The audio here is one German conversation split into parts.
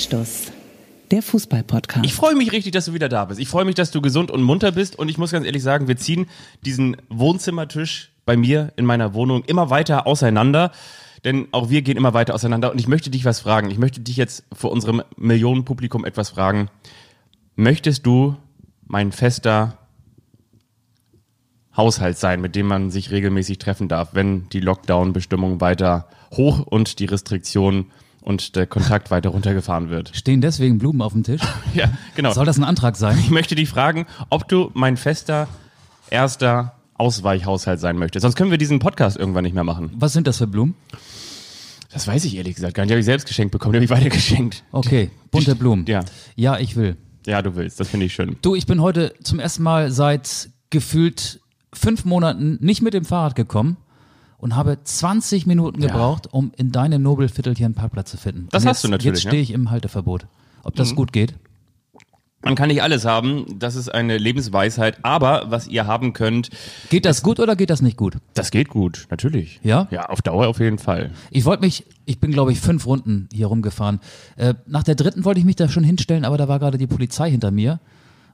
Anstoß, der Fußball-Podcast. Ich freue mich richtig, dass du wieder da bist. Ich freue mich, dass du gesund und munter bist. Und ich muss ganz ehrlich sagen, wir ziehen diesen Wohnzimmertisch bei mir in meiner Wohnung immer weiter auseinander. Denn auch wir gehen immer weiter auseinander. Und ich möchte dich was fragen. Ich möchte dich jetzt vor unserem Millionenpublikum etwas fragen. Möchtest du mein fester Haushalt sein, mit dem man sich regelmäßig treffen darf, wenn die Lockdown-Bestimmungen weiter hoch und die Restriktionen und der Kontakt weiter runtergefahren wird. Stehen deswegen Blumen auf dem Tisch? Ja, genau. Soll das ein Antrag sein? Ich möchte dich fragen, ob du mein fester erster Ausweichhaushalt sein möchtest. Sonst können wir diesen Podcast irgendwann nicht mehr machen. Was sind das für Blumen? Das weiß ich ehrlich gesagt gar nicht. Die habe ich selbst geschenkt bekommen, die habe ich weitergeschenkt. Okay, bunte Blumen. Ja. Ja, ich will. Ja, du willst. Das finde ich schön. Du, ich bin heute zum ersten Mal seit gefühlt fünf Monaten nicht mit dem Fahrrad gekommen und habe 20 Minuten gebraucht, um in deinem Nobelviertel hier einen Parkplatz zu finden. Das und hast jetzt, du natürlich, Jetzt ja. stehe ich im Halteverbot. Ob das gut geht? Man kann nicht alles haben. Das ist eine Lebensweisheit. Aber was ihr haben könnt, Geht das gut oder geht das nicht gut? das geht gut. Natürlich. Ja? Ja, auf Dauer auf jeden Fall. Ich wollte mich, ich bin glaube ich fünf Runden hier rumgefahren. Äh, nach der dritten wollte ich mich da schon hinstellen, aber da war gerade die Polizei hinter mir.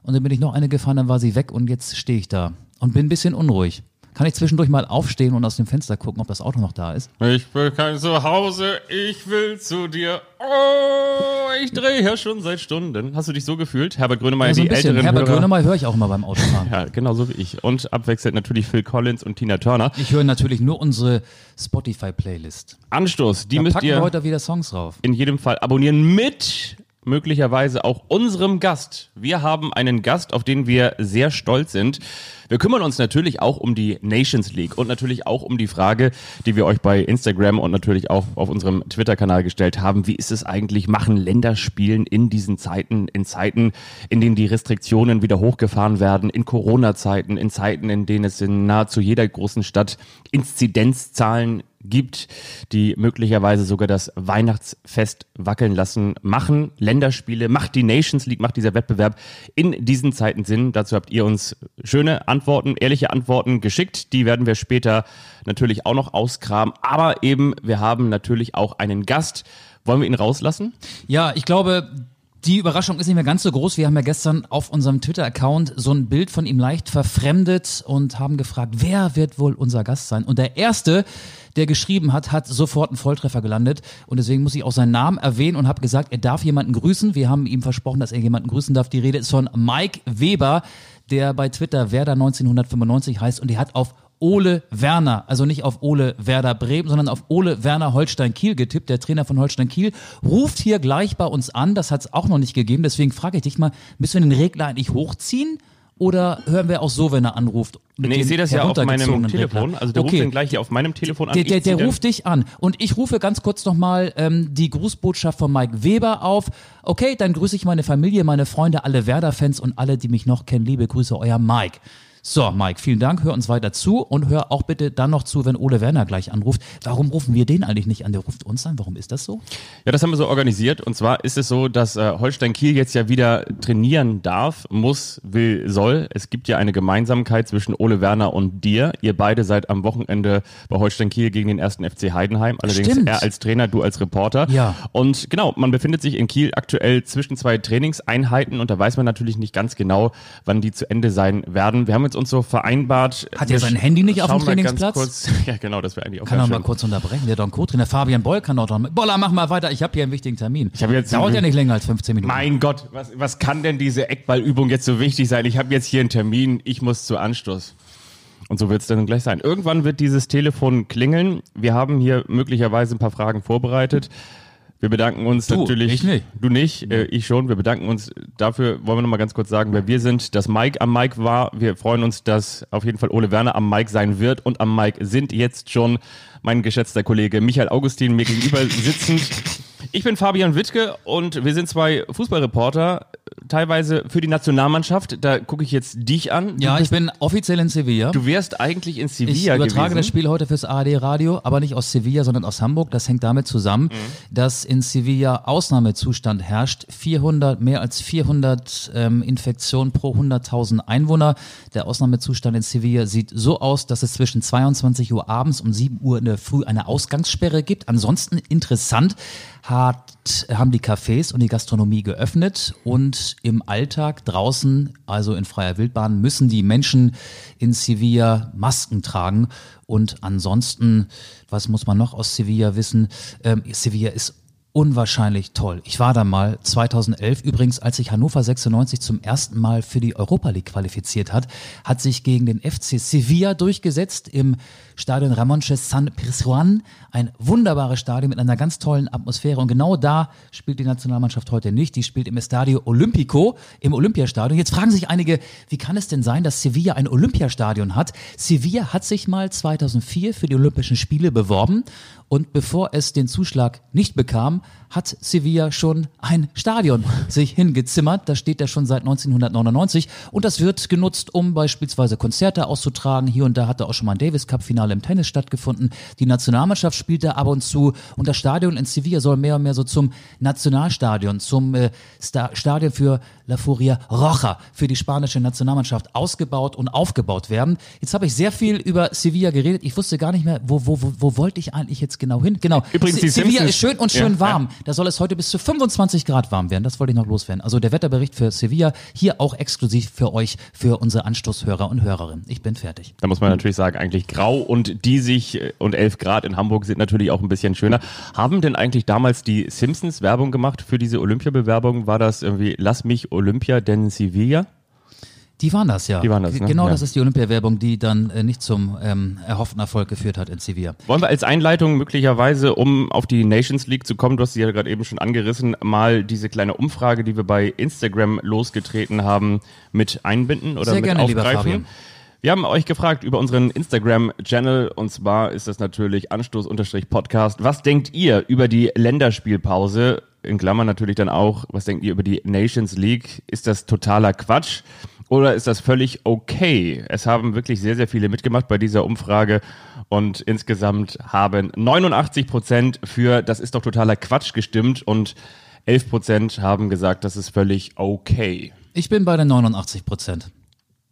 Und dann bin ich noch eine gefahren, dann war sie weg und jetzt stehe ich da und bin ein bisschen unruhig. Kann ich zwischendurch mal aufstehen und aus dem Fenster gucken, ob das Auto noch da ist? Ich will kein Zuhause, ich will zu dir. Oh, ich drehe ja schon seit Stunden. Hast du dich so gefühlt? Herbert Grönemeyer, Ja, so ein die bisschen. älteren Herbert Hörer. Grönemeyer höre ich auch immer beim Autofahren. Ja, genauso wie ich. Und abwechselnd natürlich Phil Collins und Tina Turner. Ich höre natürlich nur unsere Spotify-Playlist. Anstoß, die Da müsst packen wir ihr heute wieder Songs drauf. in jedem Fall abonnieren mit möglicherweise auch unserem Gast. Wir haben einen Gast, auf den wir sehr stolz sind. Wir kümmern uns natürlich auch um die Nations League und natürlich auch um die Frage, die wir euch bei Instagram und natürlich auch auf unserem Twitter-Kanal gestellt haben. Wie ist es eigentlich, machen Länderspielen in diesen Zeiten, in Zeiten, in denen die Restriktionen wieder hochgefahren werden, in Corona-Zeiten, in Zeiten, in denen es in nahezu jeder großen Stadt Inzidenzzahlen gibt, die möglicherweise sogar das Weihnachtsfest wackeln lassen, machen Länderspiele, macht die Nations League, macht dieser Wettbewerb in diesen Zeiten Sinn. Dazu habt ihr uns schöne Antworten, ehrliche Antworten geschickt. Die werden wir später natürlich auch noch ausgraben. Aber eben, wir haben natürlich auch einen Gast. Wollen wir ihn rauslassen? Ja, ich glaube, die Überraschung ist nicht mehr ganz so groß. Wir haben ja gestern auf unserem Twitter-Account so ein Bild von ihm leicht verfremdet und haben gefragt, wer wird wohl unser Gast sein? Und der Erste, der geschrieben hat, hat sofort einen Volltreffer gelandet. Und deswegen muss ich auch seinen Namen erwähnen und habe gesagt, er darf jemanden grüßen. Wir haben ihm versprochen, dass er jemanden grüßen darf. Die Rede ist von Mike Weber, der bei Twitter Werder 1995 heißt und er hat auf Ole Werner, also nicht auf Ole Werder Bremen, sondern auf Ole Werner Holstein Kiel getippt. Der Trainer von Holstein Kiel ruft hier gleich bei uns an. Das hat es auch noch nicht gegeben. Deswegen frage ich dich mal, müssen wir den Regler eigentlich hochziehen? Oder hören wir auch so, wenn er anruft? mit Nee, ich sehe das ja auf meinem Telefon. Also der okay. ruft den gleich hier auf meinem Telefon an. Der, der, der dann- ruft dich an. Und ich rufe ganz kurz nochmal ähm, die Grußbotschaft von Mike Weber auf. Okay, dann grüße ich meine Familie, meine Freunde, alle Werder-Fans und alle, die mich noch kennen. Liebe Grüße, euer Mike. So, Mike, vielen Dank. Hör uns weiter zu und hör auch bitte dann noch zu, wenn Ole Werner gleich anruft. Warum rufen wir den eigentlich nicht an? Der ruft uns an. Warum ist das so? Ja, das haben wir so organisiert. Und zwar ist es so, dass äh, Holstein Kiel jetzt ja wieder trainieren darf, muss, will, soll. Es gibt ja eine Gemeinsamkeit zwischen Ole Werner und dir. Ihr beide seid am Wochenende bei Holstein Kiel gegen den ersten FC Heidenheim. Allerdings Stimmt. er als Trainer, du als Reporter. Ja. Und genau, man befindet sich in Kiel aktuell zwischen zwei Trainingseinheiten und da weiß man natürlich nicht ganz genau, wann die zu Ende sein werden. Wir haben jetzt uns so vereinbart. Hat er sein Handy nicht auf dem Trainingsplatz? Kurz, ja, genau, das wäre eigentlich auch Kann er mal kurz unterbrechen? Der Don Co-Trainer Fabian Boll kann auch noch. Boller, mach mal weiter. Ich habe hier einen wichtigen Termin. Ich jetzt- Dauert ja nicht länger als 15 Minuten. Mein Gott, was, was kann denn diese Eckballübung jetzt so wichtig sein? Ich habe jetzt hier einen Termin, ich muss zu Anstoß. Und so wird es dann gleich sein. Irgendwann wird dieses Telefon klingeln. Wir haben hier möglicherweise ein paar Fragen vorbereitet. Wir bedanken uns Du, natürlich. ich nicht. Du nicht, äh, ich schon. Wir bedanken uns dafür. Wollen wir noch mal ganz kurz sagen, wer wir sind. Dass Mike am Mike war. Wir freuen uns, dass auf jeden Fall Ole Werner am Mike sein wird. Und am Mike sind jetzt schon mein geschätzter Kollege Michael Augustin mir gegenüber sitzend. Ich bin Fabian Wittke und wir sind zwei Fußballreporter, teilweise für die Nationalmannschaft. Da gucke ich jetzt dich an. Du Ja, ich bin offiziell in Sevilla. Du wärst eigentlich in Ich Sevilla übertrage gewesen. das Spiel heute fürs ARD-Radio, aber nicht aus Sevilla, sondern aus Hamburg. Das hängt damit zusammen, Mhm. dass in Sevilla Ausnahmezustand herrscht. 400, mehr als 400 ähm, Infektionen pro 100.000 Einwohner. Der Ausnahmezustand in Sevilla sieht so aus, dass es zwischen 22 Uhr abends und 7 Uhr in der Früh eine Ausgangssperre gibt. Ansonsten interessant hat, haben die Cafés und die Gastronomie geöffnet und im Alltag draußen, also in freier Wildbahn, müssen die Menschen in Sevilla Masken tragen. Und ansonsten, was muss man noch aus Sevilla wissen? Ähm, Sevilla ist unwahrscheinlich toll. Ich war da mal 2011 übrigens, als sich Hannover 96 zum ersten Mal für die Europa League qualifiziert hat, hat sich gegen den FC Sevilla durchgesetzt im Stadion Ramonches San Pirjuan. Ein wunderbares Stadion mit einer ganz tollen Atmosphäre. Und genau da spielt die Nationalmannschaft heute nicht. Die spielt im Estadio Olimpico, im Olympiastadion. Jetzt fragen sich einige, wie kann es denn sein, dass Sevilla ein Olympiastadion hat? Sevilla hat sich mal 2004 für die Olympischen Spiele beworben. Und bevor es den Zuschlag nicht bekam, hat Sevilla schon ein Stadion sich hingezimmert. Das steht ja schon seit 1999 und das wird genutzt, um beispielsweise Konzerte auszutragen. Hier und da hatte auch schon mal ein Davis Cup Finale im Tennis stattgefunden. Die Nationalmannschaft spielt da ab und zu und das Stadion in Sevilla soll mehr und mehr so zum Nationalstadion, zum äh, Stadion für La Furia Roja, für die spanische Nationalmannschaft ausgebaut und aufgebaut werden. Jetzt habe ich sehr viel über Sevilla geredet. Ich wusste gar nicht mehr, wo, wo, wo, wo wollte ich eigentlich jetzt genau hin? Genau. Übrigens, die Sevilla Simpsons- ist schön und schön Ja, warm. Da soll es heute bis zu 25 Grad warm werden. Das wollte ich noch loswerden. Also der Wetterbericht für Sevilla hier auch exklusiv für euch, für unsere Anstoßhörer und Hörerinnen. Ich bin fertig. Da muss man natürlich sagen, eigentlich grau und diesig äh, und 11 Grad in Hamburg sind natürlich auch ein bisschen schöner. Haben denn eigentlich damals die Simpsons Werbung gemacht für diese Olympiabewerbung? War das irgendwie Lass mich Olympia, denn Sevilla? Die waren das, ja. Die waren das, ne? Genau Ja. das ist die Olympiawerbung, die dann äh, nicht zum ähm, erhofften Erfolg geführt hat in Sevilla. Wollen wir als Einleitung möglicherweise, um auf die Nations League zu kommen, du hast sie ja gerade eben schon angerissen, mal diese kleine Umfrage, die wir bei Instagram losgetreten haben, mit einbinden oder Sehr mit gerne, lieber aufgreifen? Fabian. Wir haben euch gefragt über unseren Instagram-Channel und zwar ist das natürlich Anstoß-Podcast. Was denkt ihr über die Länderspielpause? In Klammern natürlich dann auch, was denkt ihr über die Nations League? Ist das totaler Quatsch? Oder ist das völlig okay? Es haben wirklich sehr, sehr viele mitgemacht bei dieser Umfrage und insgesamt haben 89 Prozent für das ist doch totaler Quatsch gestimmt und 11 Prozent haben gesagt, das ist völlig okay. Ich bin bei den 89 Prozent.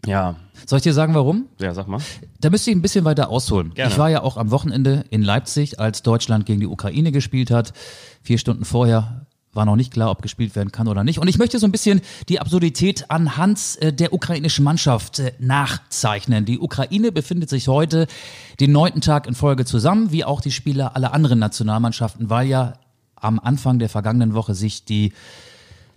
Ja, Soll ich dir sagen, warum? ja, sag mal. Da müsste ich ein bisschen weiter ausholen. Gerne. Ich war ja auch am Wochenende in Leipzig, als Deutschland gegen die Ukraine gespielt hat. Vier Stunden vorher war noch nicht klar, ob gespielt werden kann oder nicht. Und ich möchte so ein bisschen die Absurdität anhand äh, der ukrainischen Mannschaft äh, nachzeichnen. Die Ukraine befindet sich heute den neunten Tag in Folge zusammen, wie auch die Spieler aller anderen Nationalmannschaften, weil ja am Anfang der vergangenen Woche sich die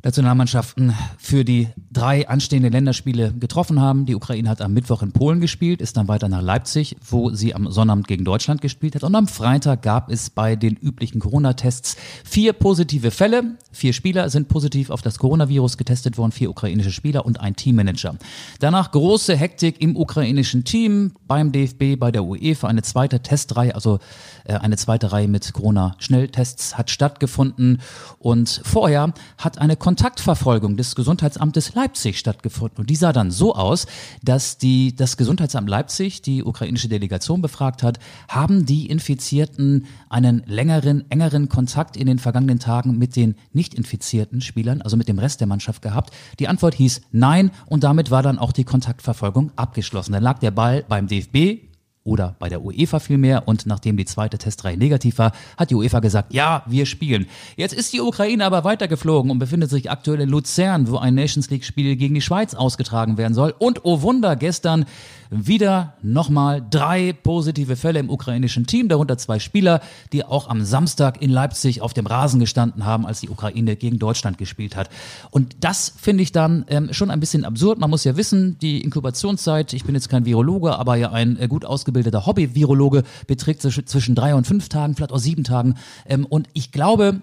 Nationalmannschaften für die drei anstehenden Länderspiele getroffen haben. Die Ukraine hat am Mittwoch in Polen gespielt, ist dann weiter nach Leipzig, wo sie am Sonnabend gegen Deutschland gespielt hat. Und am Freitag gab es bei den üblichen Corona-Tests vier positive Fälle. Vier Spieler sind positiv auf das Coronavirus getestet worden, vier ukrainische Spieler und ein Teammanager. Danach große Hektik im ukrainischen Team, beim DFB, bei der UEFA. Eine zweite Testreihe, also äh, eine zweite Reihe mit Corona-Schnelltests hat stattgefunden. Und vorher hat eine Kontaktverfolgung des Gesundheitsamtes Leipzig stattgefunden. Und die sah dann so aus, dass die, das Gesundheitsamt Leipzig die ukrainische Delegation befragt hat, haben die Infizierten einen längeren, engeren Kontakt in den vergangenen Tagen mit den nicht infizierten Spielern, also mit dem Rest der Mannschaft gehabt? Die Antwort hieß nein und damit war dann auch die Kontaktverfolgung abgeschlossen. Dann lag der Ball beim DFB, oder bei der UEFA vielmehr. Und nachdem die zweite Testreihe negativ war, hat die UEFA gesagt, ja, wir spielen. Jetzt ist die Ukraine aber weitergeflogen und befindet sich aktuell in Luzern, wo ein Nations League-Spiel gegen die Schweiz ausgetragen werden soll. Und oh Wunder, gestern wieder nochmal drei positive Fälle im ukrainischen Team, darunter zwei Spieler, die auch am Samstag in Leipzig auf dem Rasen gestanden haben, als die Ukraine gegen Deutschland gespielt hat. Und das finde ich dann ähm, schon ein bisschen absurd. Man muss ja wissen, die Inkubationszeit, ich bin jetzt kein Virologe, aber ja ein äh, gut ausgebildeter Hobby-Virologe, beträgt zwischen- drei und fünf Tagen, vielleicht auch sieben Tagen. Ähm, und ich glaube,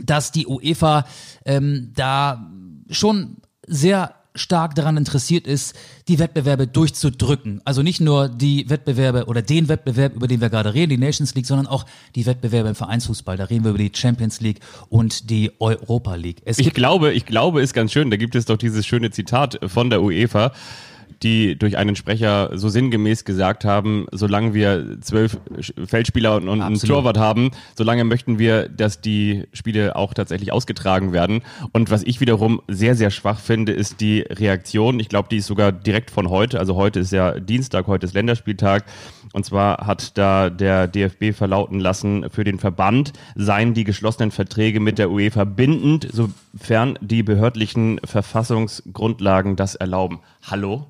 dass die UEFA ähm, da schon sehr stark daran interessiert ist, die Wettbewerbe durchzudrücken. Also nicht nur die Wettbewerbe oder den Wettbewerb, über den wir gerade reden, die Nations League, sondern auch die Wettbewerbe im Vereinsfußball. Da reden wir über die Champions League und die Europa League. Es Ich glaube, ich glaube, ist ganz schön. Da gibt es doch dieses schöne Zitat von der UEFA. Die durch einen Sprecher so sinngemäß gesagt haben, solange wir zwölf Feldspieler und, und einen. Torwart haben, solange möchten wir, dass die Spiele auch tatsächlich ausgetragen werden. Und was ich wiederum sehr, sehr schwach finde, ist die Reaktion. Ich glaube, die ist sogar direkt von heute. Also heute ist ja Dienstag, heute ist Länderspieltag. Und zwar hat da der DFB verlauten lassen, für den Verband seien die geschlossenen Verträge mit der UEFA bindend, sofern die behördlichen Verfassungsgrundlagen das erlauben. Hallo?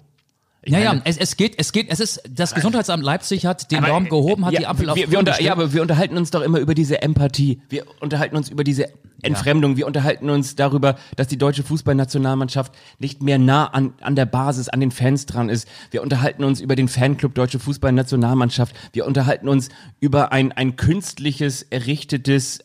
Ich Ja, ja, meine- es, es geht, es geht, es ist, das Gesundheitsamt Leipzig hat den Daumen gehoben, hat ja, die Ampel auf wir, wir unter. Ja, aber wir unterhalten uns doch immer über diese Empathie. Wir unterhalten uns über diese Entfremdung. Wir unterhalten uns darüber, dass die deutsche Fußballnationalmannschaft nicht mehr nah an, an der Basis, an den Fans dran ist. Wir unterhalten uns über den Fanclub Deutsche Fußballnationalmannschaft. Wir unterhalten uns über ein, ein künstliches, errichtetes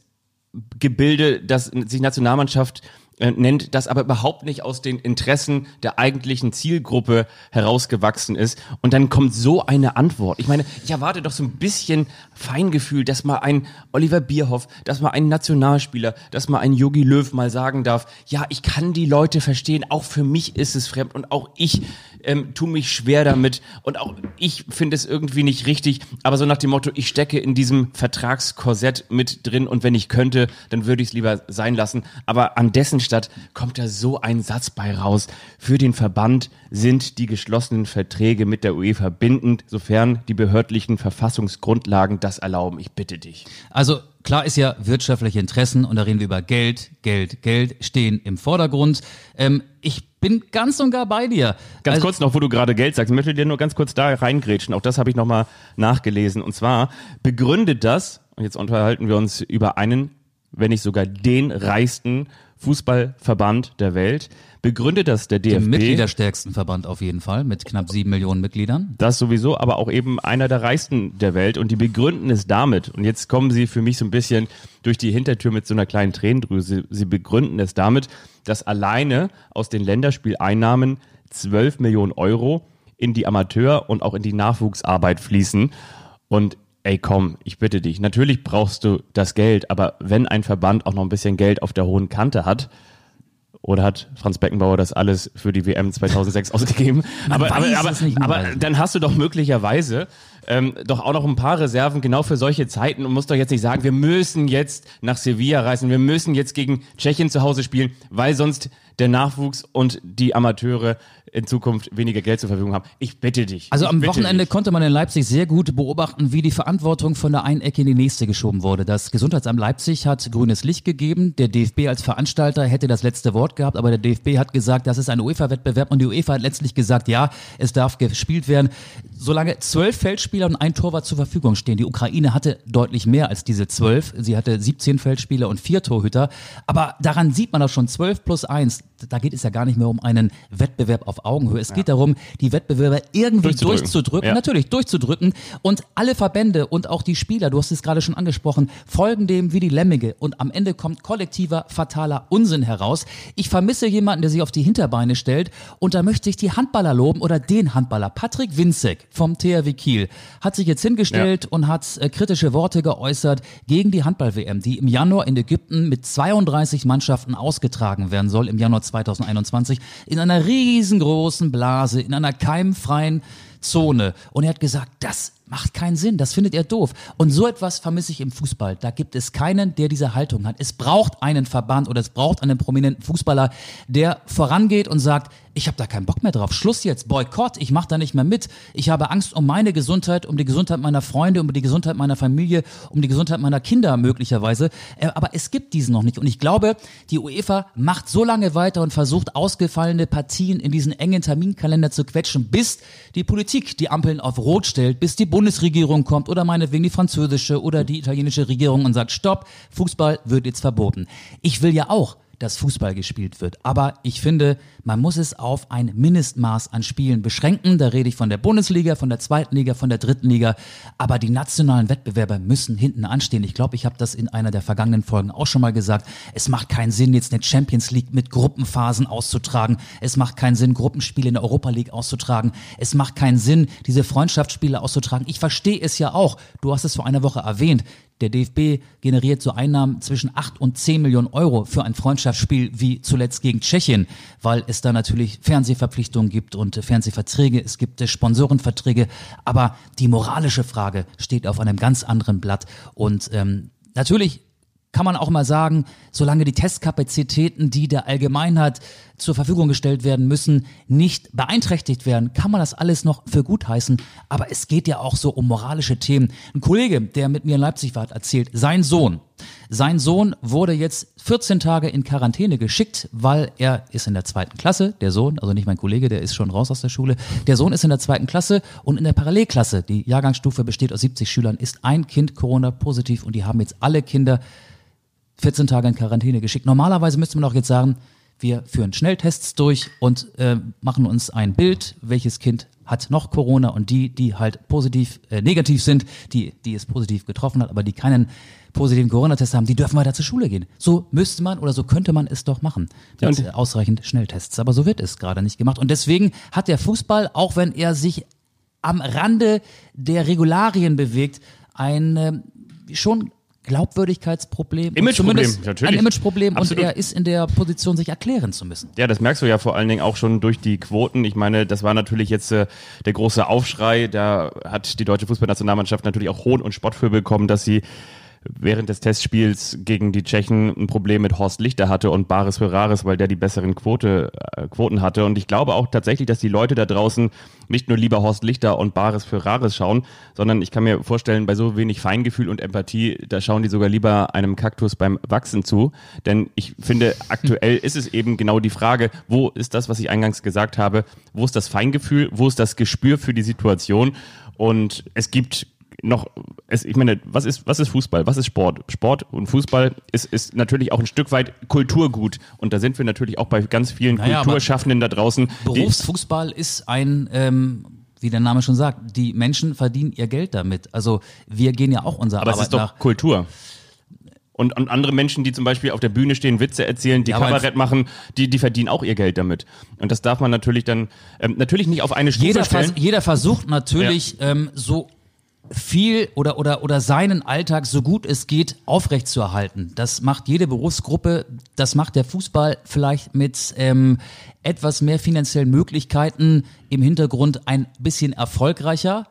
Gebilde, das sich Nationalmannschaft äh, nennt, das aber überhaupt nicht aus den Interessen der eigentlichen Zielgruppe herausgewachsen ist. Und dann kommt so eine Antwort. Ich meine, ich erwarte doch so ein bisschen Feingefühl, dass mal ein Oliver Bierhoff, dass mal ein Nationalspieler, dass mal ein Yogi Löw mal sagen darf, ja, ich kann die Leute verstehen, auch für mich ist es fremd und auch ich ähm, tue mich schwer damit und auch ich finde es irgendwie nicht richtig, aber so nach dem Motto, ich stecke in diesem Vertragskorsett mit drin und wenn ich könnte, dann würde ich es lieber sein lassen. Aber an dessen Stadt kommt da so ein Satz bei raus. Für den Verband sind die geschlossenen Verträge mit der UEFA bindend, sofern die behördlichen Verfassungsgrundlagen das erlauben. Ich bitte dich. Also klar ist ja, wirtschaftliche Interessen, und da reden wir über Geld, Geld, Geld, stehen im Vordergrund. Ähm, ich bin ganz und gar bei dir. Ganz Also- kurz noch, wo du gerade Geld sagst, ich möchte dir nur ganz kurz da reingrätschen. Auch das habe ich nochmal nachgelesen. Und zwar begründet das, und jetzt unterhalten wir uns über einen, wenn nicht sogar den reichsten Fußballverband der Welt, begründet das der Den DFB. mitgliederstärksten Verband auf jeden Fall, mit knapp sieben Millionen Mitgliedern. Das sowieso, aber auch eben einer der reichsten der Welt. Und die begründen es damit. Und jetzt kommen sie für mich so ein bisschen durch die Hintertür mit so einer kleinen Tränendrüse. Sie begründen es damit, dass alleine aus den Länderspieleinnahmen 12 Millionen Euro in die Amateur- und auch in die Nachwuchsarbeit fließen. Und ey, komm, ich bitte dich. Natürlich brauchst du das Geld, aber wenn ein Verband auch noch ein bisschen Geld auf der hohen Kante hat, oder hat Franz Beckenbauer das alles für die WM 2006 ausgegeben? aber, aber, aber, aber dann hast du doch möglicherweise ähm, doch auch noch ein paar Reserven genau für solche Zeiten und musst doch jetzt nicht sagen, wir müssen jetzt nach Sevilla reisen, wir müssen jetzt gegen Tschechien zu Hause spielen, weil sonst der Nachwuchs und die Amateure in Zukunft weniger Geld zur Verfügung haben. Ich bitte dich. Also am Wochenende dich. konnte man in Leipzig sehr gut beobachten, wie die Verantwortung von der einen Ecke in die nächste geschoben wurde. Das Gesundheitsamt Leipzig hat grünes Licht gegeben. Der DFB als Veranstalter hätte das letzte Wort gehabt, aber der DFB hat gesagt, das ist ein UEFA-Wettbewerb und die UEFA hat letztlich gesagt, ja, es darf gespielt werden, solange zwölf Feldspieler und ein Torwart zur Verfügung stehen. Die Ukraine hatte deutlich mehr als diese zwölf. Sie hatte 17 Feldspieler und vier Torhüter. Aber daran sieht man auch schon, zwölf plus eins. Da geht es ja gar nicht mehr um einen Wettbewerb auf Augenhöhe. Es geht darum, die Wettbewerber irgendwie Durchzudrücken. durchzudrücken. Ja. Natürlich durchzudrücken. Und alle Verbände und auch die Spieler, du hast es gerade schon angesprochen, folgen dem wie die Lemmige. Und am Ende kommt kollektiver, fataler Unsinn heraus. Ich vermisse jemanden, der sich auf die Hinterbeine stellt. Und da möchte ich die Handballer loben oder den Handballer. Patrick Winzek vom THW Kiel hat sich jetzt hingestellt und hat äh, kritische Worte geäußert gegen die Handball-WM, die im Januar in Ägypten mit 32 Mannschaften ausgetragen werden soll, im Januar 2021, in einer riesengroßen Blase, in einer keimfreien Zone. Und er hat gesagt, das macht keinen Sinn, das findet er doof. Und so etwas vermisse ich im Fußball. Da gibt es keinen, der diese Haltung hat. Es braucht einen Verband oder es braucht einen prominenten Fußballer, der vorangeht und sagt, ich habe da keinen Bock mehr drauf. Schluss jetzt, Boykott, ich mache da nicht mehr mit. Ich habe Angst um meine Gesundheit, um die Gesundheit meiner Freunde, um die Gesundheit meiner Familie, um die Gesundheit meiner Kinder möglicherweise. Äh, Aber es gibt diesen noch nicht. Und ich glaube, die UEFA macht so lange weiter und versucht, ausgefallene Partien in diesen engen Terminkalender zu quetschen, bis die Politik die Ampeln auf Rot stellt, bis die Bundesregierung kommt oder meinetwegen die französische oder die italienische Regierung und sagt, stopp, Fußball wird jetzt verboten. Ich will ja auch, dass Fußball gespielt wird. Aber ich finde, man muss es auf ein Mindestmaß an Spielen beschränken. Da rede ich von der Bundesliga, von der zweiten Liga, von der dritten Liga. Aber die nationalen Wettbewerbe müssen hinten anstehen. Ich glaube, ich habe das in einer der vergangenen Folgen auch schon mal gesagt. Es macht keinen Sinn, jetzt eine Champions League mit Gruppenphasen auszutragen. Es macht keinen Sinn, Gruppenspiele in der Europa League auszutragen. Es macht keinen Sinn, diese Freundschaftsspiele auszutragen. Ich verstehe es ja auch. Du hast es vor einer Woche erwähnt Der DFB generiert so Einnahmen zwischen 8 und 10 Millionen Euro für ein Freundschaftsspiel wie zuletzt gegen Tschechien, weil es da natürlich Fernsehverpflichtungen gibt und Fernsehverträge, es gibt Sponsorenverträge, aber die moralische Frage steht auf einem ganz anderen Blatt. Und ähm, natürlich kann man auch mal sagen, solange die Testkapazitäten, die der Allgemeinheit zur Verfügung gestellt werden müssen, nicht beeinträchtigt werden, kann man das alles noch für gut heißen. Aber es geht ja auch so um moralische Themen. Ein Kollege, der mit mir in Leipzig war, hat erzählt, sein Sohn, sein Sohn wurde jetzt 14 Tage in Quarantäne geschickt, weil er ist in der zweiten Klasse, der Sohn, also nicht mein Kollege, der ist schon raus aus der Schule. Der Sohn ist in der zweiten Klasse und in der Parallelklasse, die Jahrgangsstufe besteht aus 70 Schülern, ist ein Kind Corona positiv und die haben jetzt alle Kinder 14 Tage in Quarantäne geschickt. Normalerweise müsste man auch jetzt sagen, wir führen Schnelltests durch und äh, machen uns ein Bild, welches Kind hat noch Corona und die, die halt positiv, äh, negativ sind, die, die es positiv getroffen hat, aber die keinen positiven Corona-Test haben, die dürfen weiter zur Schule gehen. So müsste man oder so könnte man es doch machen mit ja, ausreichend Schnelltests. Aber so wird es gerade nicht gemacht. Und deswegen hat der Fußball, auch wenn er sich am Rande der Regularien bewegt, ein äh, schon Glaubwürdigkeitsproblem. Imageproblem, natürlich. Ein Imageproblem Absolut. und er ist in der Position, sich erklären zu müssen. Ja, das merkst du ja vor allen Dingen auch schon durch die Quoten. Ich meine, das war natürlich jetzt äh, der große Aufschrei. Da hat die deutsche Fußballnationalmannschaft natürlich auch Hohn und Spott für bekommen, dass sie während des Testspiels gegen die Tschechen ein Problem mit Horst Lichter hatte und Baris Ferraris, weil der die besseren Quote, äh, Quoten hatte. Und ich glaube auch tatsächlich, dass die Leute da draußen nicht nur lieber Horst Lichter und Baris Ferraris schauen, sondern ich kann mir vorstellen, bei so wenig Feingefühl und Empathie, da schauen die sogar lieber einem Kaktus beim Wachsen zu. Denn ich finde, aktuell ist es eben genau die Frage, wo ist das, was ich eingangs gesagt habe, wo ist das Feingefühl, wo ist das Gespür für die Situation? Und es gibt noch, es, ich meine, was ist, was ist Fußball? Was ist Sport? Sport und Fußball ist, ist natürlich auch ein Stück weit Kulturgut. Und da sind wir natürlich auch bei ganz vielen naja, Kulturschaffenden da draußen. Berufsfußball ist ein, ähm, wie der Name schon sagt, die Menschen verdienen ihr Geld damit. Also wir gehen ja auch unserer Aber Arbeit es ist doch nach. Kultur. Und, und andere Menschen, die zum Beispiel auf der Bühne stehen, Witze erzählen, die ja, Kabarett machen, die, die verdienen auch ihr Geld damit. Und das darf man natürlich dann ähm, natürlich nicht auf eine Stufe jeder stellen. Vers jeder versucht natürlich ja. ähm, so viel oder, oder, oder seinen Alltag so gut es geht aufrechtzuerhalten. Das macht jede Berufsgruppe, das macht der Fußball vielleicht mit ähm, etwas mehr finanziellen Möglichkeiten im Hintergrund ein bisschen erfolgreicher.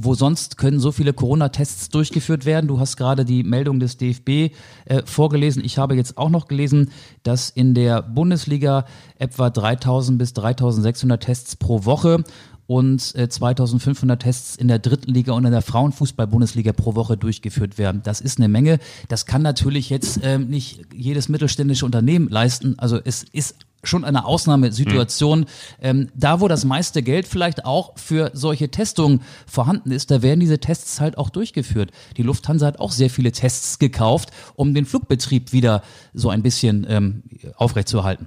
Wo sonst können so viele Corona-Tests durchgeführt werden? Du hast gerade die Meldung des DFB äh, vorgelesen. Ich habe jetzt auch noch gelesen, dass in der Bundesliga etwa 3000 bis 3600 Tests pro Woche und äh, 2500 Tests in der dritten Liga und in der Frauenfußball-Bundesliga pro Woche durchgeführt werden. Das ist eine Menge. Das kann natürlich jetzt ähm, nicht jedes mittelständische Unternehmen leisten. Also es ist schon eine Ausnahmesituation. Mhm. Ähm, da, wo das meiste Geld vielleicht auch für solche Testungen vorhanden ist, da werden diese Tests halt auch durchgeführt. Die Lufthansa hat auch sehr viele Tests gekauft, um den Flugbetrieb wieder so ein bisschen ähm, aufrechtzuerhalten.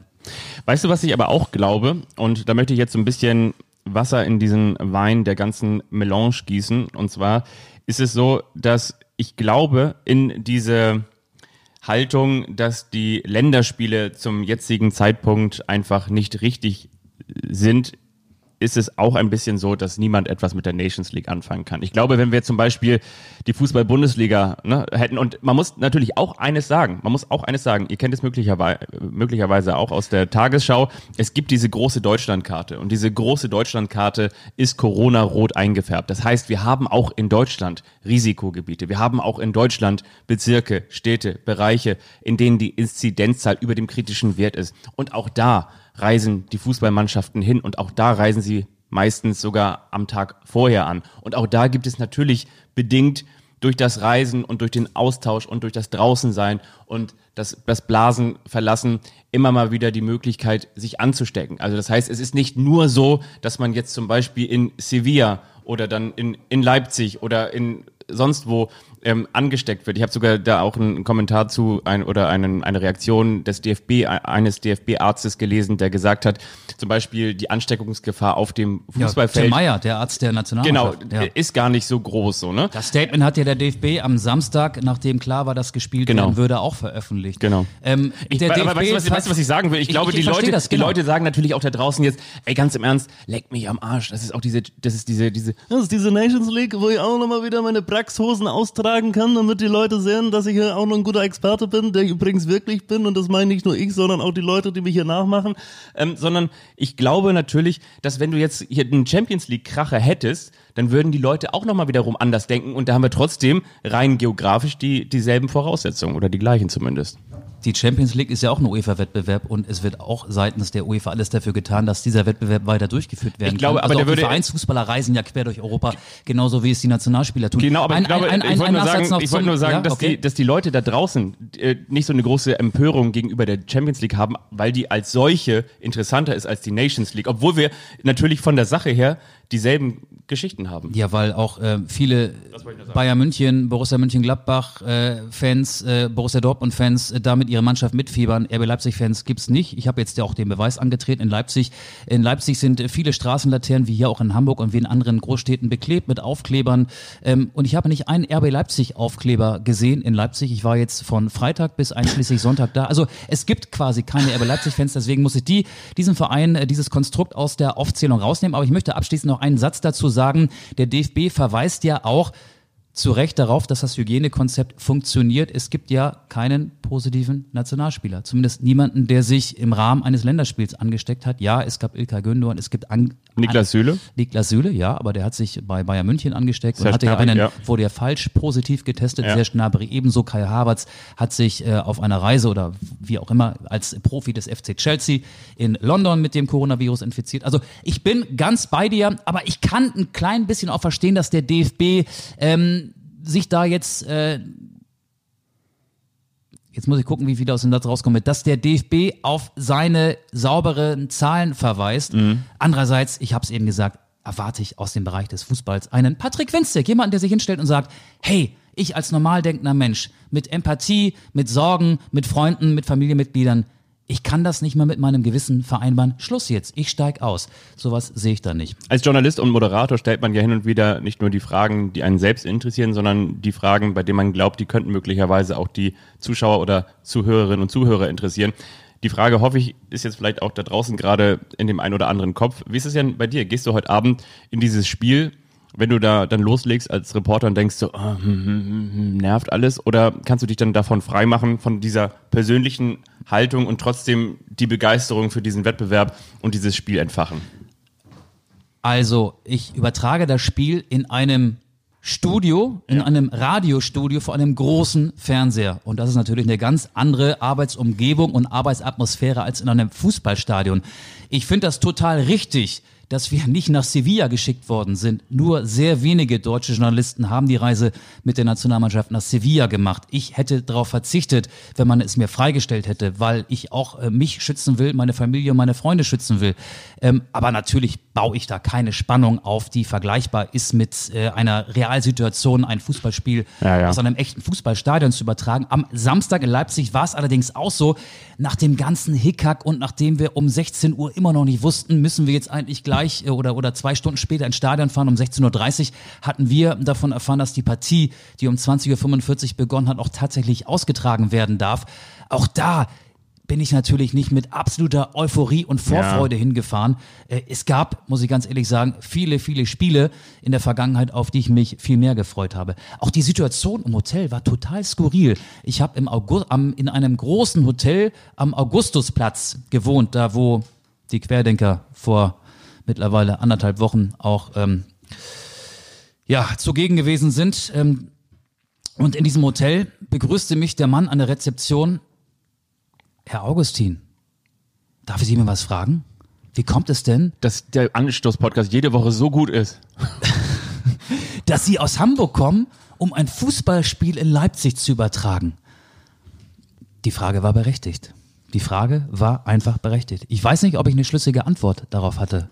Weißt du, was ich aber auch glaube? Und da möchte ich jetzt so ein bisschen Wasser in diesen Wein der ganzen Melange gießen. Und zwar ist es so, dass ich glaube, in diese Haltung, dass die Länderspiele zum jetzigen Zeitpunkt einfach nicht richtig sind, ist es auch ein bisschen so, dass niemand etwas mit der Nations League anfangen kann. Ich glaube, wenn wir zum Beispiel die Fußball-Bundesliga ne, hätten, und man muss natürlich auch eines sagen, man muss auch eines sagen, ihr kennt es möglicherweise, möglicherweise auch aus der Tagesschau, es gibt diese große Deutschlandkarte und diese große Deutschlandkarte ist Corona-rot eingefärbt. Das heißt, wir haben auch in Deutschland Risikogebiete, wir haben auch in Deutschland Bezirke, Städte, Bereiche, in denen die Inzidenzzahl über dem kritischen Wert ist. Und auch da reisen die Fußballmannschaften hin und auch da reisen sie meistens sogar am Tag vorher an. Und auch da gibt es natürlich bedingt durch das Reisen und durch den Austausch und durch das Draußensein und das, das Blasen verlassen immer mal wieder die Möglichkeit, sich anzustecken. Also das heißt, es ist nicht nur so, dass man jetzt zum Beispiel in Sevilla oder dann in, in Leipzig oder in sonst wo ähm, angesteckt wird. Ich habe sogar da auch einen Kommentar zu ein, oder einen, eine Reaktion des DFB, eines DFB-Arztes gelesen, der gesagt hat, zum Beispiel die Ansteckungsgefahr auf dem Fußballfeld. Ja, Tim Meyer, der Arzt der Nationalmannschaft. Genau, ja. ist gar nicht so groß so, ne? Das Statement hat ja der DFB am Samstag, nachdem klar war, dass gespielt genau. werden würde, auch veröffentlicht. Genau. Ähm, ich, der aber DFB weißt, du, was, was ich sagen will? Ich, ich glaube, ich, die, Leute, das, genau. die Leute sagen natürlich auch da draußen jetzt, ey, ganz im Ernst, leck mich am Arsch. Das ist auch diese, das ist diese, diese, das ist diese Nations League, wo ich auch nochmal wieder meine Praxis Lackshosen austragen kann, damit die Leute sehen, dass ich hier auch noch ein guter Experte bin, der ich übrigens wirklich bin und das meine nicht nur ich, sondern auch die Leute, die mich hier nachmachen. Ähm, sondern ich glaube natürlich, dass wenn du jetzt hier einen Champions League Kracher hättest, dann würden die Leute auch nochmal wiederum anders denken und da haben wir trotzdem rein geografisch die, dieselben Voraussetzungen oder die gleichen zumindest. Die Champions League ist ja auch ein UEFA-Wettbewerb und es wird auch seitens der UEFA alles dafür getan, dass dieser Wettbewerb weiter durchgeführt werden Ich glaube, kann. aber Also der auch würde- die Vereinsfußballer reisen ja quer durch Europa, genauso wie es die Nationalspieler tun. Genau, aber Ein- ich glaube, ein- ein- ich wollte nur sagen, zum- nur sagen ja, dass, okay. die, dass die Leute da draußen äh, nicht so eine große Empörung gegenüber der Champions League haben, weil die als solche interessanter ist als die Nations League, obwohl wir natürlich von der Sache her dieselben Geschichten haben. Ja, weil auch äh, viele Bayern München, Borussia Mönchengladbach äh, Fans, äh, Borussia Dortmund Fans äh, damit ihre Mannschaft mitfiebern. RB Leipzig Fans gibt's nicht. Ich habe jetzt ja auch den Beweis angetreten in Leipzig. In Leipzig sind äh, viele Straßenlaternen wie hier auch in Hamburg und wie in anderen Großstädten beklebt mit Aufklebern. Ähm, und ich habe nicht einen RB Leipzig Aufkleber gesehen in Leipzig. Ich war jetzt von Freitag bis einschließlich Sonntag da. Also es gibt quasi keine RB Leipzig Fans. Deswegen muss ich die diesen Verein äh, dieses Konstrukt aus der Aufzählung rausnehmen. Aber ich möchte abschließend noch einen Satz dazu sagen. Der DFB verweist ja auch zu Recht darauf, dass das Hygienekonzept funktioniert. Es gibt ja keinen positiven Nationalspieler. Zumindest niemanden, der sich im Rahmen eines Länderspiels angesteckt hat. Ja, es gab Ilkay Gündoğan, es gibt an, Niklas Süle? Niklas Süle, ja, aber der hat sich bei Bayern München angesteckt und Serge hatte ja Gnabry, einen, ja. wurde ja falsch positiv getestet. Ja. Serge Gnabry ebenso. Kai Havertz hat sich äh, auf einer Reise oder wie auch immer als Profi des FC Chelsea in London mit dem Coronavirus infiziert. Also ich bin ganz bei dir, aber ich kann ein klein bisschen auch verstehen, dass der DFB ähm, sich da jetzt äh, Jetzt muss ich gucken, wie viel aus dem Satz rauskommt, dass der DFB auf seine sauberen Zahlen verweist. Andererseits, ich habe es eben gesagt, erwarte ich aus dem Bereich des Fußballs einen Patrick Winzek, jemanden, der sich hinstellt und sagt, hey, ich als normal denkender Mensch mit Empathie, mit Sorgen, mit Freunden, mit Familienmitgliedern, ich kann das nicht mehr mit meinem Gewissen vereinbaren. Schluss jetzt, ich steig aus. Sowas sehe ich da nicht. Als Journalist und Moderator stellt man ja hin und wieder nicht nur die Fragen, die einen selbst interessieren, sondern die Fragen, bei denen man glaubt, die könnten möglicherweise auch die Zuschauer oder Zuhörerinnen und Zuhörer interessieren. Die Frage, hoffe ich, ist jetzt vielleicht auch da draußen gerade in dem einen oder anderen Kopf. Wie ist es denn bei dir? Gehst du heute Abend in dieses Spiel, wenn du da dann loslegst als Reporter und denkst so, hm, nervt alles? Oder kannst du dich dann davon freimachen, von dieser persönlichen Haltung und trotzdem die Begeisterung für diesen Wettbewerb und dieses Spiel entfachen? Also, ich übertrage das Spiel in einem Studio, in einem Radiostudio vor einem großen Fernseher. Und das ist natürlich eine ganz andere Arbeitsumgebung und Arbeitsatmosphäre als in einem Fußballstadion. Ich finde das total richtig, dass wir nicht nach Sevilla geschickt worden sind. Nur sehr wenige deutsche Journalisten haben die Reise mit der Nationalmannschaft nach Sevilla gemacht. Ich hätte darauf verzichtet, wenn man es mir freigestellt hätte, weil ich auch äh, mich schützen will, meine Familie und meine Freunde schützen will. Ähm, aber natürlich baue ich da keine Spannung auf, die vergleichbar ist mit äh, einer Realsituation, ein Fußballspiel Ja, ja. aus einem echten Fußballstadion zu übertragen. Am Samstag in Leipzig war es allerdings auch so, nach dem ganzen Hickhack und nachdem wir um 16 Uhr immer noch nicht wussten, müssen wir jetzt eigentlich gleich äh, oder, oder zwei Stunden später ins Stadion fahren, um 16.30 Uhr, hatten wir davon erfahren, dass die Partie, die um 20.45 Uhr begonnen hat, auch tatsächlich ausgetragen werden darf. Auch da bin ich natürlich nicht mit absoluter Euphorie und Vorfreude hingefahren. Äh, Es gab, muss ich ganz ehrlich sagen, viele, viele Spiele in der Vergangenheit, auf die ich mich viel mehr gefreut habe. Auch die Situation im Hotel war total skurril. Ich habe im August, am, in einem großen Hotel am Augustusplatz gewohnt, da wo die Querdenker vor mittlerweile anderthalb Wochen auch ähm, ja, zugegen gewesen sind. Ähm, und in diesem Hotel begrüßte mich der Mann an der Rezeption Herr Augustin, darf ich Sie mal was fragen? Wie kommt es denn, Dass der Anstoß-Podcast jede Woche so gut ist. dass Sie aus Hamburg kommen, um ein Fußballspiel in Leipzig zu übertragen? Die Frage war berechtigt. Die Frage war einfach berechtigt. Ich weiß nicht, ob ich eine schlüssige Antwort darauf hatte,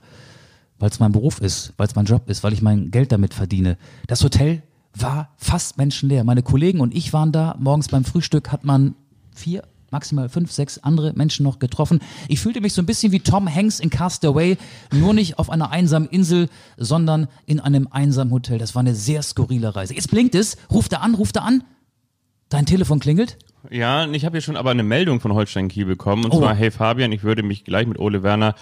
weil es mein Beruf ist, weil es mein Job ist, weil ich mein Geld damit verdiene. Das Hotel war fast menschenleer. Meine Kollegen und ich waren da. Morgens beim Frühstück hat man vier, maximal fünf, sechs andere Menschen noch getroffen. Ich fühlte mich so ein bisschen wie Tom Hanks in Castaway, nur nicht auf einer einsamen Insel, sondern in einem einsamen Hotel. Das war eine sehr skurrile Reise. Jetzt blinkt es. Ruft er an, ruft er an. Dein Telefon klingelt. Ja, und ich habe hier schon aber eine Meldung von Holstein Kiel bekommen. Und Oh. zwar, hey Fabian, ich würde mich gleich mit Ole Werner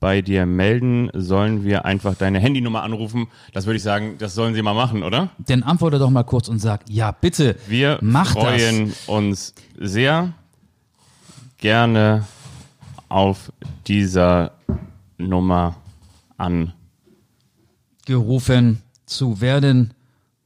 bei dir melden, sollen wir einfach deine Handynummer anrufen. Das würde ich sagen, das sollen sie mal machen, oder? Dann antworte doch mal kurz und sag, ja bitte, Wir mach freuen uns sehr gerne auf dieser Nummer an. gerufen zu werden.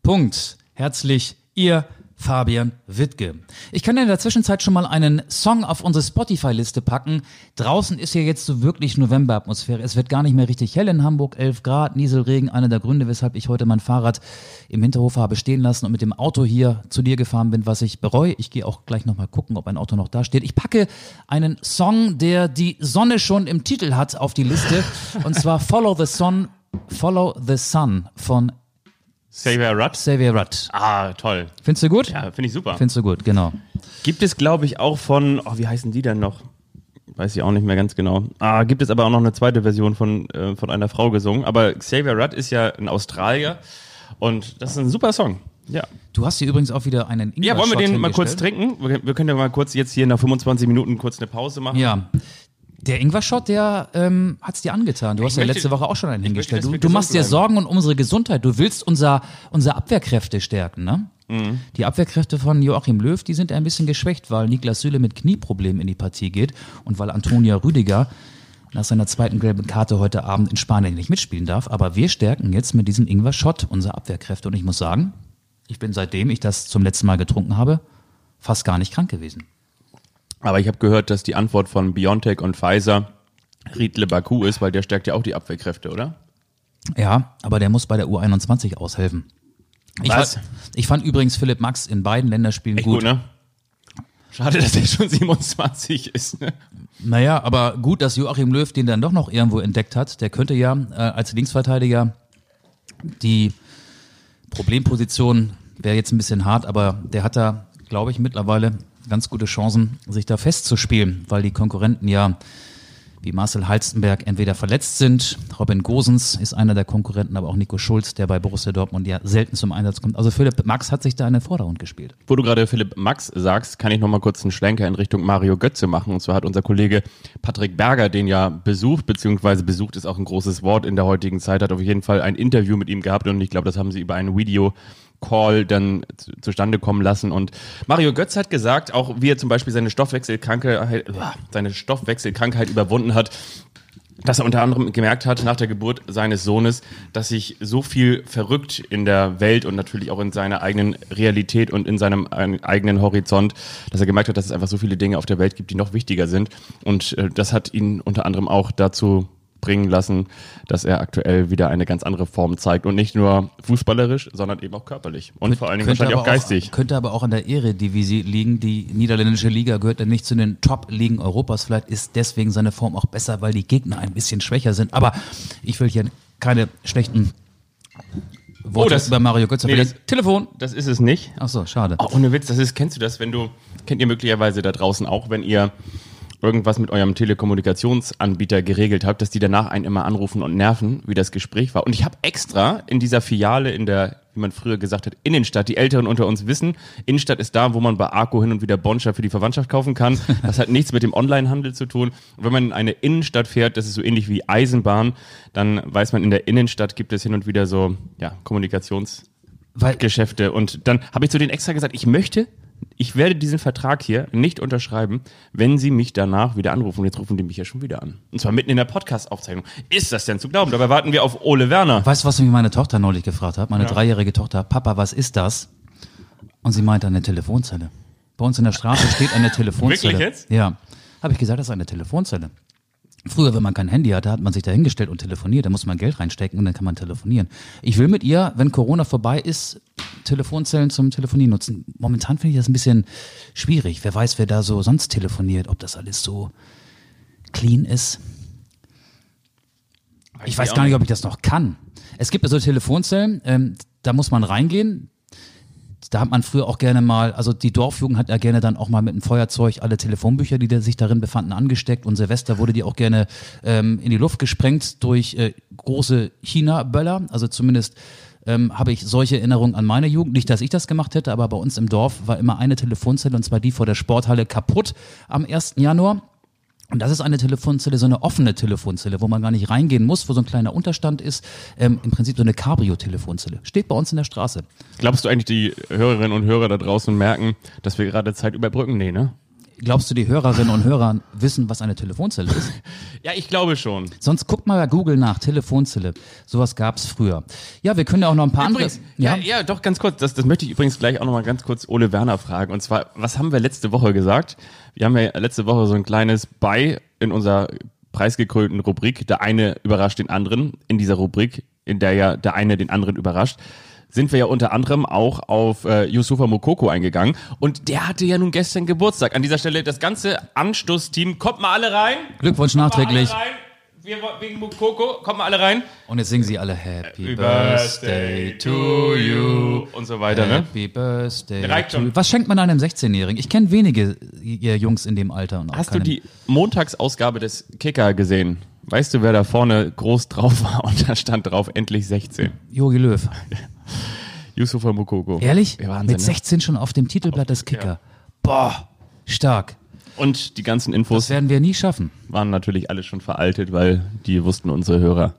Punkt. Herzlich, ihr Fabian Wittke. Ich kann in der Zwischenzeit schon mal einen Song auf unsere Spotify-Liste packen. Draußen ist ja jetzt so wirklich November-Atmosphäre. Es wird gar nicht mehr richtig hell in Hamburg. 11 Grad, Nieselregen. Einer der Gründe, weshalb ich heute mein Fahrrad im Hinterhof habe stehen lassen und mit dem Auto hier zu dir gefahren bin, was ich bereue. Ich gehe auch gleich nochmal gucken, ob ein Auto noch da steht. Ich packe einen Song, der die Sonne schon im Titel hat, auf die Liste. Und zwar Follow the Sun, Follow the Sun von Xavier Rudd. Xavier Rudd. Ah, toll. Findest du gut? Ja, finde ich super. Findest du gut, genau. Gibt es, glaube ich, auch von, oh, wie heißen die denn noch? Weiß ich auch nicht mehr ganz genau. Ah, gibt es aber auch noch eine zweite Version von, äh, von einer Frau gesungen. Aber Xavier Rudd ist ja ein Australier und das ist ein super Song. Ja. Du hast hier übrigens auch wieder einen Ja, wollen wir den mal kurz trinken? Wir, wir können ja mal kurz jetzt hier nach 25 Minuten kurz eine Pause machen. Ja. Der Ingwer-Shot, der ähm, hat's dir angetan. Du hast ja möchte- letzte Woche auch schon einen ich möchte, hingestellt. dass Du, du machst dir bleiben. Sorgen um unsere Gesundheit. Du willst unser, unsere Abwehrkräfte stärken, ne? Mhm. Die Abwehrkräfte von Joachim Löw, die sind ein bisschen geschwächt, weil Niklas Süle mit Knieproblemen in die Partie geht und weil Antonia Rüdiger nach seiner zweiten gelben Karte heute Abend in Spanien nicht mitspielen darf. Aber wir stärken jetzt mit diesem Ingwer-Shot unsere Abwehrkräfte. Und ich muss sagen, ich bin seitdem ich das zum letzten Mal getrunken habe, fast gar nicht krank gewesen. Aber ich habe gehört, dass die Antwort von BioNTech und Pfizer Riedle Baku ist, weil der stärkt ja auch die Abwehrkräfte, oder? Ja, aber der muss bei der U21 aushelfen. Ich, Was? Fand, ich fand übrigens Philipp Max in beiden Länderspielen Echt gut. gut, ne? Schade, dass er schon 27 ist. Ne? Naja, aber gut, dass Joachim Löw den dann doch noch irgendwo entdeckt hat. Der könnte ja äh, als Linksverteidiger die Problemposition, wäre jetzt ein bisschen hart, aber der hat da, glaube ich, mittlerweile ganz gute Chancen, sich da festzuspielen, weil die Konkurrenten ja wie Marcel Halstenberg entweder verletzt sind, Robin Gosens ist einer der Konkurrenten, aber auch Nico Schulz, der bei Borussia Dortmund ja selten zum Einsatz kommt. Also Philipp Max hat sich da in den Vordergrund gespielt. Wo du gerade Philipp Max sagst, kann ich noch mal kurz einen Schlenker in Richtung Mario Götze machen. Und zwar hat unser Kollege Patrick Berger den ja besucht, beziehungsweise besucht ist auch ein großes Wort in der heutigen Zeit, hat auf jeden Fall ein Interview mit ihm gehabt und ich glaube, das haben sie über ein Video Call dann zu- zustande kommen lassen. Und Mario Götz hat gesagt, auch wie er zum Beispiel seine Stoffwechselkrankheit, äh, seine Stoffwechselkrankheit überwunden hat, dass er unter anderem gemerkt hat nach der Geburt seines Sohnes, dass sich so viel verrückt in der Welt und natürlich auch in seiner eigenen Realität und in seinem eigenen Horizont, dass er gemerkt hat, dass es einfach so viele Dinge auf der Welt gibt, die noch wichtiger sind. Und äh, das hat ihn unter anderem auch dazu bringen lassen, dass er aktuell wieder eine ganz andere Form zeigt und nicht nur fußballerisch, sondern eben auch körperlich und vor allen Dingen wahrscheinlich auch geistig. könnte aber auch an der Eredivisie liegen. Die niederländische Liga gehört ja nicht zu den Top-Ligen Europas. Vielleicht ist deswegen seine Form auch besser, weil die Gegner ein bisschen schwächer sind. Aber ich will hier keine schlechten Worte Oh, das- über Mario Götze nee, das- Telefon. Das ist es nicht. Ach so, schade. Oh, ohne Witz, das ist, kennst du das, wenn du, kennt ihr möglicherweise da draußen auch, wenn ihr irgendwas mit eurem Telekommunikationsanbieter geregelt habt, dass die danach einen immer anrufen und nerven, wie das Gespräch war. Und ich habe extra in dieser Filiale in der, wie man früher gesagt hat, Innenstadt, die Älteren unter uns wissen, Innenstadt ist da, wo man bei Arco hin und wieder Bonscher für die Verwandtschaft kaufen kann. Das hat nichts mit dem Onlinehandel zu tun. Und wenn man in eine Innenstadt fährt, das ist so ähnlich wie Eisenbahn, dann weiß man, in der Innenstadt gibt es hin und wieder so, ja, Kommunikations- Weil, Geschäfte. Und dann habe ich zu denen extra gesagt, ich möchte, ich werde diesen Vertrag hier nicht unterschreiben, wenn sie mich danach wieder anrufen. Und jetzt rufen die mich ja schon wieder an. Und zwar mitten in der Podcast-Aufzeichnung. Ist das denn zu glauben? Dabei warten wir auf Ole Werner. weißt du, was mich meine Tochter neulich gefragt hat? Meine dreijährige Tochter. Papa, was ist das? Und sie meinte eine Telefonzelle. Bei uns in der Straße steht eine Telefonzelle. Wirklich jetzt? Ja. Habe ich gesagt, das ist eine Telefonzelle. Früher, wenn man kein Handy hatte, hat man sich da hingestellt und telefoniert. Da muss man Geld reinstecken und dann kann man telefonieren. Ich will mit ihr, wenn Corona vorbei ist, Telefonzellen zum Telefonieren nutzen. Momentan finde ich das ein bisschen schwierig. Wer weiß, wer da so sonst telefoniert, ob das alles so clean ist. Ich weiß gar nicht, nicht. ob ich das noch kann. Es gibt ja so Telefonzellen, ähm, da muss man reingehen. Da hat man früher auch gerne mal, also die Dorfjugend hat ja gerne dann auch mal mit einem Feuerzeug alle Telefonbücher, die da sich darin befanden, angesteckt. Und Silvester wurde die auch gerne ähm, in die Luft gesprengt durch äh, große China-Böller. Also zumindest ähm, habe ich solche Erinnerungen an meine Jugend. Nicht, dass ich das gemacht hätte, aber bei uns im Dorf war immer eine Telefonzelle und zwar die vor der Sporthalle kaputt am 1. Januar. Und das ist eine Telefonzelle, so eine offene Telefonzelle, wo man gar nicht reingehen muss, wo so ein kleiner Unterstand ist. Ähm, Im Prinzip so eine Cabrio-Telefonzelle. Steht bei uns in der Straße. Glaubst du eigentlich, die Hörerinnen und Hörer da draußen merken, dass wir gerade Zeit überbrücken? Nee, ne? Glaubst du, die Hörerinnen und Hörer wissen, was eine Telefonzelle ist? Ja, ich glaube schon. Sonst guckt mal bei Google nach, Telefonzelle. Sowas gab's früher. Ja, wir können ja auch noch ein paar Übrigens, andere. ja, ja, doch, ganz kurz. Das, das möchte ich übrigens gleich auch nochmal ganz kurz Ole Werner fragen. Und zwar, was haben wir letzte Woche gesagt? Wir haben ja letzte Woche so ein kleines Bei in unserer preisgekrönten Rubrik. Der eine überrascht den anderen. In dieser Rubrik, in der ja der eine den anderen überrascht sind wir ja unter anderem auch auf äh, Yusufa Mokoko eingegangen. Und der hatte ja nun gestern Geburtstag. An dieser Stelle das ganze Anstoßteam, kommt mal alle rein. Glückwunsch Kommt mal nachträglich. alle rein. Wir, wegen Mokoko, kommt mal alle rein. Und jetzt singen sie alle Happy Birthday to you. Und so weiter, ne? Happy Birthday Reicht to schon. you. Was schenkt man einem 16-Jährigen? Ich kenne wenige ihr Jungs in dem Alter. Und auch Hast du die Montagsausgabe des Kicker gesehen? Weißt du, wer da vorne groß drauf war? Und da stand drauf, endlich 16. Jogi Löw. Yusufa Mokoko. Ehrlich? Ja, Wahnsinn, Mit ne? 16 schon auf dem Titelblatt des Kicker. Boah, stark. Und die ganzen Das Infos werden wir nie schaffen. waren natürlich alle schon veraltet, weil die wussten unsere Hörer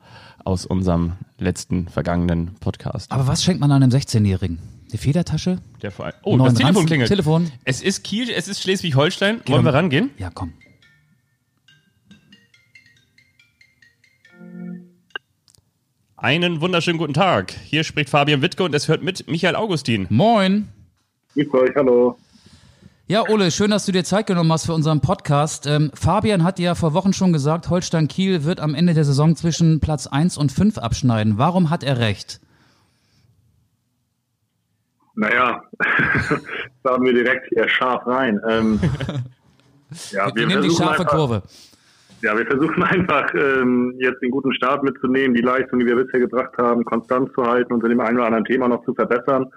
aus unserem letzten vergangenen Podcast. Aber was schenkt man einem 16-Jährigen? Die Federtasche? Der Verein. Oh, das Telefon Ranzen? klingelt. Telefon. Es ist Kiel, es ist Schleswig-Holstein. Wollen wir rangehen? Ja, komm. Einen wunderschönen guten Tag. Hier spricht Fabian Wittke und es hört mit Michael Augustin. Moin. Grüß euch, hallo. Ja, Ole, schön, dass du dir Zeit genommen hast für unseren Podcast. Ähm, Fabian hat ja vor Wochen schon gesagt, Holstein Kiel wird am Ende der Saison zwischen Platz 1 und 5 abschneiden. Warum hat er recht? Naja, starten wir direkt hier scharf rein. Ähm, ja, Wir, nehmen die scharfe einfach, Kurve. Ja, wir versuchen einfach ähm, jetzt den guten Start mitzunehmen, die Leistung, die wir bisher gebracht haben, konstant zu halten und in dem einen oder anderen Thema noch zu verbessern.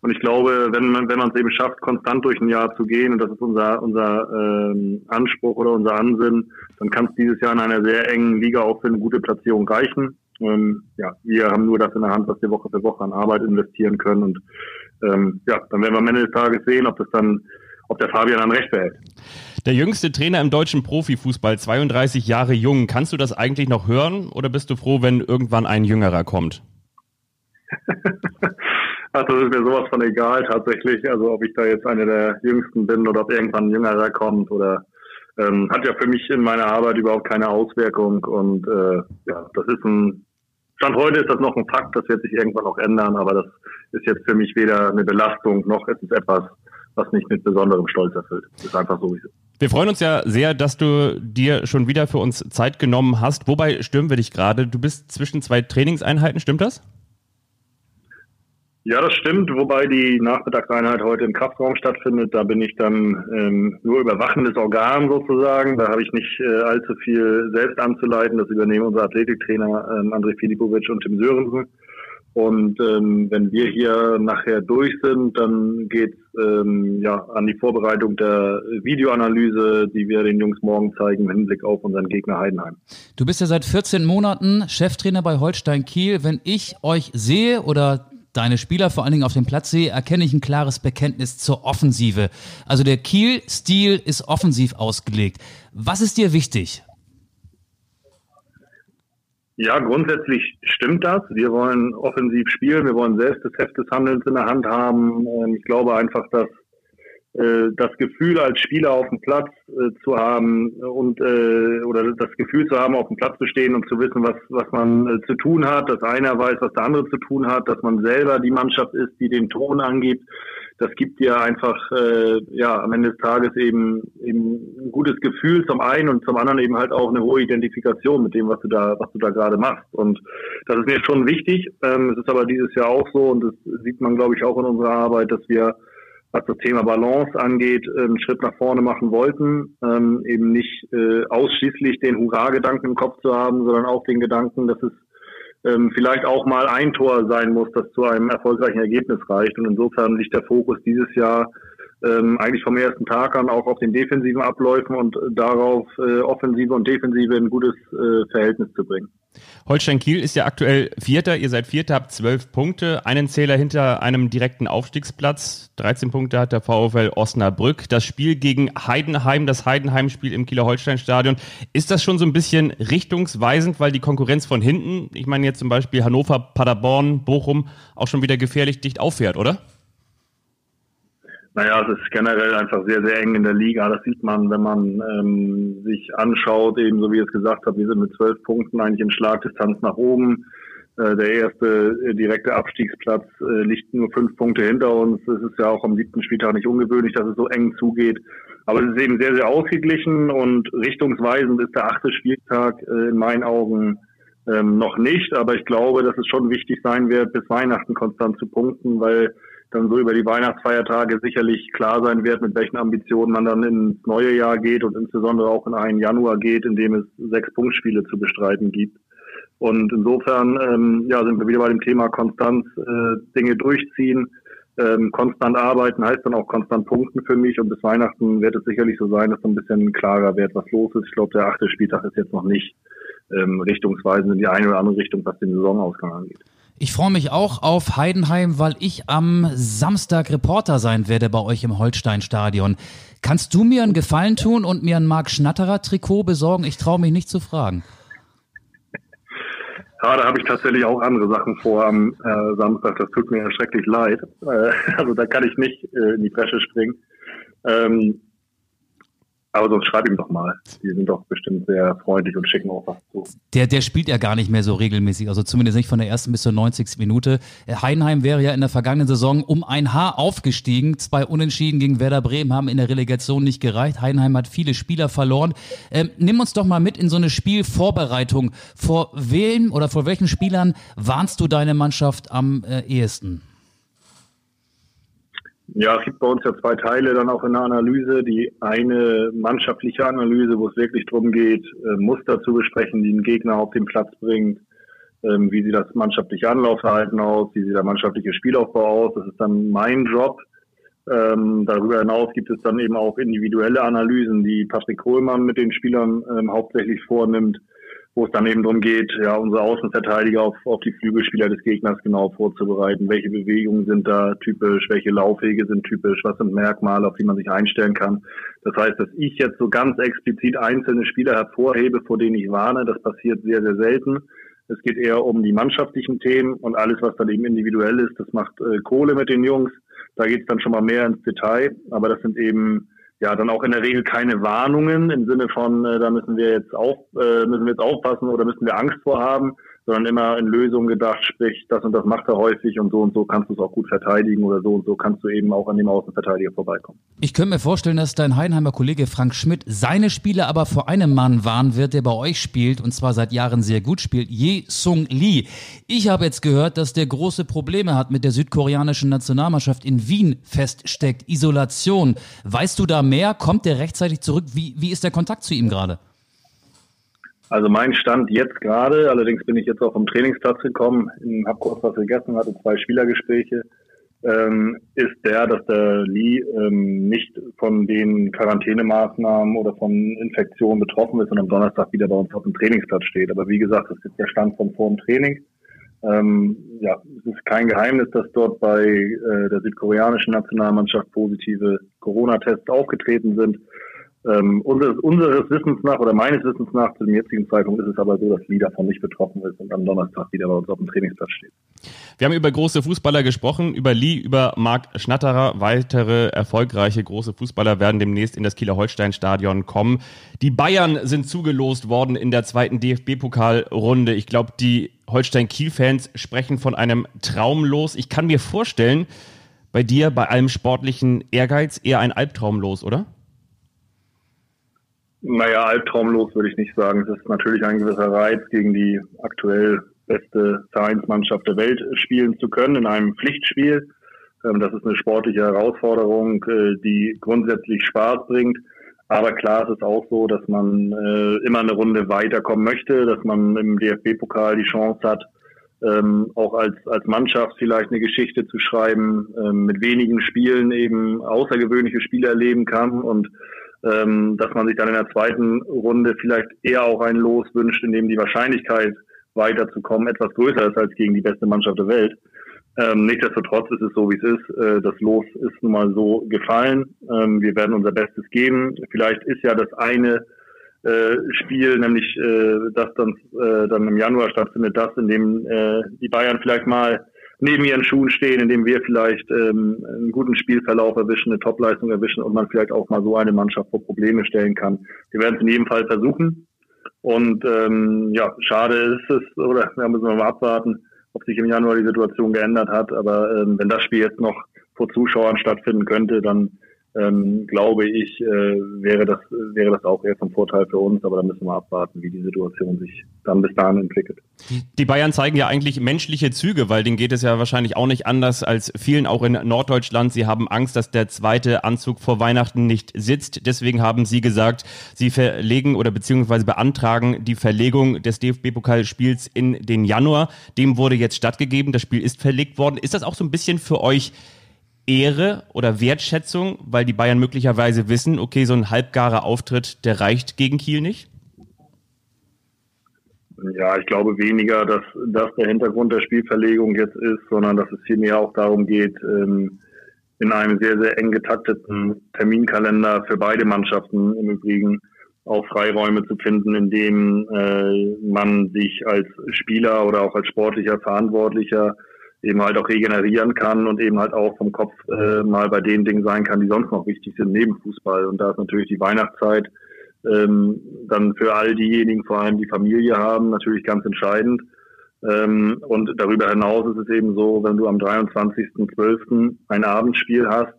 Und ich glaube, wenn man wenn man es eben schafft, konstant durch ein Jahr zu gehen, und das ist unser unser ähm, Anspruch oder unser Ansinnen, dann kann es dieses Jahr in einer sehr engen Liga auch für eine gute Platzierung reichen. Ähm, ja, wir haben nur das in der Hand, was wir Woche für Woche an Arbeit investieren können. Und ähm, ja, dann werden wir am Ende des Tages sehen, ob das dann, ob der Fabian dann recht behält. Der jüngste Trainer im deutschen Profifußball, 32 Jahre jung. Kannst du das eigentlich noch hören oder bist du froh, wenn irgendwann ein Jüngerer kommt? Das ist mir sowas von egal tatsächlich. Also ob ich da jetzt einer der Jüngsten bin oder ob irgendwann ein Jüngerer kommt oder ähm, hat ja für mich in meiner Arbeit überhaupt keine Auswirkung. Und äh, ja, das ist ein Stand heute ist das noch ein Fakt, das wird sich irgendwann auch ändern, aber das ist jetzt für mich weder eine Belastung noch ist es etwas, was mich mit besonderem Stolz erfüllt. Das ist einfach so, wie es ist. Wir freuen uns ja sehr, dass du dir schon wieder für uns Zeit genommen hast. Wobei stören wir dich gerade? Du bist zwischen zwei Trainingseinheiten, stimmt das? Ja, das stimmt, wobei die Nachmittagseinheit heute im Kraftraum stattfindet. Da bin ich dann ähm, nur überwachendes Organ sozusagen. Da habe ich nicht äh, allzu viel selbst anzuleiten. Das übernehmen unser Athletiktrainer ähm, André Filipovic und Tim Sörensen. Und ähm, wenn wir hier nachher durch sind, dann geht's ähm, ja, an die Vorbereitung der Videoanalyse, die wir den Jungs morgen zeigen im Hinblick auf unseren Gegner Heidenheim. Du bist ja seit 14 Monaten Cheftrainer bei Holstein Kiel. Wenn ich euch sehe oder deine Spieler vor allen Dingen auf dem Platz sehe, erkenne ich ein klares Bekenntnis zur Offensive. Also der Kiel-Stil ist offensiv ausgelegt. Was ist dir wichtig? Ja, grundsätzlich stimmt das. Wir wollen offensiv spielen, wir wollen selbst das Heft des Handelns in der Hand haben. Ähm, Ich glaube einfach, dass äh, das Gefühl als Spieler auf dem Platz äh, zu haben und äh, oder das Gefühl zu haben, auf dem Platz zu stehen und zu wissen, was was man zu tun hat, dass einer weiß, was der andere zu tun hat, dass man selber die Mannschaft ist, die den Ton angibt. Das gibt dir einfach äh, ja am Ende des Tages eben eben ein gutes Gefühl zum einen und zum anderen eben halt auch eine hohe Identifikation mit dem, was du da was du da gerade machst. Und das ist mir schon wichtig. Ähm, es ist aber dieses Jahr auch so und das sieht man glaube ich auch in unserer Arbeit, dass wir was das Thema Balance angeht, einen Schritt nach vorne machen wollten, ähm, eben nicht äh, ausschließlich den Hurra-Gedanken im Kopf zu haben, sondern auch den Gedanken, dass es ähm, vielleicht auch mal ein Tor sein muss, das zu einem erfolgreichen Ergebnis reicht. Und insofern liegt der Fokus dieses Jahr ähm, eigentlich vom ersten Tag an auch auf den defensiven Abläufen und darauf, äh, Offensive und Defensive in ein gutes äh, Verhältnis zu bringen. Holstein Kiel ist ja aktuell Vierter. Ihr seid Vierter, habt zwölf Punkte, einen Zähler hinter einem direkten Aufstiegsplatz. 13 Punkte hat der VfL Osnabrück. Das Spiel gegen Heidenheim, das Heidenheim-Spiel im Kieler Holstein-Stadion. Ist das schon so ein bisschen richtungsweisend, weil die Konkurrenz von hinten, ich meine jetzt zum Beispiel Hannover, Paderborn, Bochum, auch schon wieder gefährlich dicht auffährt, oder? Naja, es ist generell einfach sehr, sehr eng in der Liga. Das sieht man, wenn man ähm, sich anschaut, eben so wie ich es gesagt habe, wir sind mit zwölf Punkten eigentlich in Schlagdistanz nach oben. Äh, der erste äh, direkte Abstiegsplatz äh, liegt nur fünf Punkte hinter uns. Es ist ja auch am siebten Spieltag nicht ungewöhnlich, dass es so eng zugeht. Aber es ist eben sehr, sehr ausgeglichen und richtungsweisend ist der achte Spieltag äh, in meinen Augen ähm, noch nicht. Aber ich glaube, dass es schon wichtig sein wird, bis Weihnachten konstant zu punkten, weil dann so über die Weihnachtsfeiertage sicherlich klar sein wird, mit welchen Ambitionen man dann ins neue Jahr geht und insbesondere auch in einen Januar geht, in dem es sechs Punktspiele zu bestreiten gibt. Und insofern ähm, ja, sind wir wieder bei dem Thema Konstanz, äh, Dinge durchziehen, ähm, konstant arbeiten heißt dann auch konstant punkten für mich und bis Weihnachten wird es sicherlich so sein, dass so ein bisschen klarer wird, was los ist. Ich glaube, der achte Spieltag ist jetzt noch nicht ähm, richtungsweisend in die eine oder andere Richtung, was den Saisonausgang angeht. Ich freue mich auch auf Heidenheim, weil ich am Samstag Reporter sein werde bei euch im Holstein-Stadion. Kannst du mir einen Gefallen tun und mir ein Marc Schnatterer-Trikot besorgen? Ich traue mich nicht zu fragen. Ja, da habe ich tatsächlich auch andere Sachen vor am äh, Samstag. Das tut mir schrecklich leid. Äh, also da kann ich nicht äh, in die Bresche springen. Ähm, aber sonst schreib ihm doch mal. Die sind doch bestimmt sehr freundlich und schicken auch was zu. Der, der spielt ja gar nicht mehr so regelmäßig, also zumindest nicht von der ersten bis zur 90. Minute. Heidenheim wäre ja in der vergangenen Saison um ein Haar aufgestiegen. Zwei Unentschieden gegen Werder Bremen haben in der Relegation nicht gereicht. Heidenheim hat viele Spieler verloren. Ähm, nimm uns doch mal mit in so eine Spielvorbereitung. Vor wem oder vor welchen Spielern warnst du deine Mannschaft am äh, ehesten? Ja, es gibt bei uns ja zwei Teile dann auch in der Analyse. Die eine mannschaftliche Analyse, wo es wirklich darum geht, äh, Muster zu besprechen, die einen Gegner auf den Platz bringt, ähm, wie sieht das mannschaftliche Anlaufverhalten aus, wie sieht der mannschaftliche Spielaufbau aus. Das ist dann mein Job. Ähm, darüber hinaus gibt es dann eben auch individuelle Analysen, die Patrick Kohlmann mit den Spielern ähm, hauptsächlich vornimmt wo es dann eben darum geht, ja, unsere Außenverteidiger auf, auf die Flügelspieler des Gegners genau vorzubereiten. Welche Bewegungen sind da typisch, welche Laufwege sind typisch, was sind Merkmale, auf die man sich einstellen kann. Das heißt, dass ich jetzt so ganz explizit einzelne Spieler hervorhebe, vor denen ich warne, das passiert sehr, sehr selten. Es geht eher um die mannschaftlichen Themen und alles, was dann eben individuell ist, das macht äh, Kohle mit den Jungs. Da geht es dann schon mal mehr ins Detail, aber das sind eben ja dann auch in der Regel keine Warnungen im Sinne von, äh, da müssen wir jetzt auf, äh, müssen wir jetzt aufpassen oder müssen wir Angst vor haben, sondern immer in Lösungen gedacht, sprich, das und das macht er häufig und so und so kannst du es auch gut verteidigen oder so und so kannst du eben auch an dem Außenverteidiger vorbeikommen. Ich könnte mir vorstellen, dass dein Heidenheimer Kollege Frank Schmidt seine Spiele aber vor einem Mann warnen wird, der bei euch spielt und zwar seit Jahren sehr gut spielt, Ye Sung Lee. Ich habe jetzt gehört, dass der große Probleme hat mit der südkoreanischen Nationalmannschaft in Wien feststeckt. Isolation. Weißt du da mehr? Kommt der rechtzeitig zurück? Wie, wie ist der Kontakt zu ihm gerade? Also mein Stand jetzt gerade, allerdings bin ich jetzt auch vom Trainingsplatz gekommen, habe kurz was gegessen, hatte zwei Spielergespräche, ähm, ist der, dass der Lee ähm, nicht von den Quarantänemaßnahmen oder von Infektionen betroffen ist und am Donnerstag wieder bei uns auf dem Trainingsplatz steht. Aber wie gesagt, das ist der Stand von vor dem Training. Ähm, ja, es ist kein Geheimnis, dass dort bei äh, der südkoreanischen Nationalmannschaft positive Corona-Tests aufgetreten sind. Ähm, unseres, unseres Wissens nach oder meines Wissens nach zu dem jetzigen Zeitpunkt ist es aber so, dass Lee davon nicht betroffen ist und am Donnerstag wieder bei uns auf dem Trainingsplatz steht. Wir haben über große Fußballer gesprochen, über Lee, über Marc Schnatterer. Weitere erfolgreiche große Fußballer werden demnächst in das Kieler Holstein-Stadion kommen. Die Bayern sind zugelost worden in der zweiten DFB-Pokalrunde. Ich glaube, die Holstein-Kiel-Fans sprechen von einem Traumlos. Ich kann mir vorstellen, bei dir, bei allem sportlichen Ehrgeiz, eher ein Albtraumlos, oder? Naja, albtraumlos würde ich nicht sagen. Es ist natürlich ein gewisser Reiz, gegen die aktuell beste Vereinsmannschaft der Welt spielen zu können in einem Pflichtspiel. Ähm, das ist eine sportliche Herausforderung, äh, die grundsätzlich Spaß bringt. Aber klar ist es auch so, dass man äh, immer eine Runde weiterkommen möchte, dass man im DFB-Pokal die Chance hat, ähm, auch als, als Mannschaft vielleicht eine Geschichte zu schreiben, ähm, mit wenigen Spielen eben außergewöhnliche Spiele erleben kann und ähm, dass man sich dann in der zweiten Runde vielleicht eher auch ein Los wünscht, in dem die Wahrscheinlichkeit weiterzukommen, etwas größer ist als gegen die beste Mannschaft der Welt. Ähm, nichtsdestotrotz ist es so, wie es ist. Äh, das Los ist nun mal so gefallen. Ähm, wir werden unser Bestes geben. Vielleicht ist ja das eine äh, Spiel, nämlich äh, das dann, äh, dann im Januar stattfindet, das, in dem äh, die Bayern vielleicht mal neben ihren Schuhen stehen, in dem wir vielleicht ähm, einen guten Spielverlauf erwischen, eine Topleistung erwischen und man vielleicht auch mal so eine Mannschaft vor Probleme stellen kann. Wir werden es in jedem Fall versuchen. Und ähm, ja, schade ist es, oder da müssen wir mal abwarten, ob sich im Januar die Situation geändert hat. Aber ähm, wenn das Spiel jetzt noch vor Zuschauern stattfinden könnte, dann ähm, glaube ich, äh, wäre das wäre das auch eher von Vorteil für uns, aber da müssen wir abwarten, wie die Situation sich dann bis dahin entwickelt. Die Bayern zeigen ja eigentlich menschliche Züge, weil denen geht es ja wahrscheinlich auch nicht anders als vielen auch in Norddeutschland. Sie haben Angst, dass der zweite Anzug vor Weihnachten nicht sitzt. Deswegen haben sie gesagt, sie verlegen oder beziehungsweise beantragen die Verlegung des DFB-Pokalspiels in den Januar. Dem wurde jetzt stattgegeben. Das Spiel ist verlegt worden. Ist das auch so ein bisschen für euch Ehre oder Wertschätzung, weil die Bayern möglicherweise wissen, okay, so ein halbgarer Auftritt, der reicht gegen Kiel nicht? Ja, ich glaube weniger, dass das der Hintergrund der Spielverlegung jetzt ist, sondern dass es vielmehr auch darum geht, ähm, in einem sehr, sehr eng getakteten Terminkalender für beide Mannschaften im Übrigen auch Freiräume zu finden, in denen äh, man sich als Spieler oder auch als sportlicher Verantwortlicher eben halt auch regenerieren kann und eben halt auch vom Kopf äh, mal bei den Dingen sein kann, die sonst noch wichtig sind neben Fußball. Und da ist natürlich die Weihnachtszeit ähm, dann für all diejenigen, vor allem die Familie haben, natürlich ganz entscheidend. Ähm, und darüber hinaus ist es eben so, wenn du am 23.12. ein Abendspiel hast,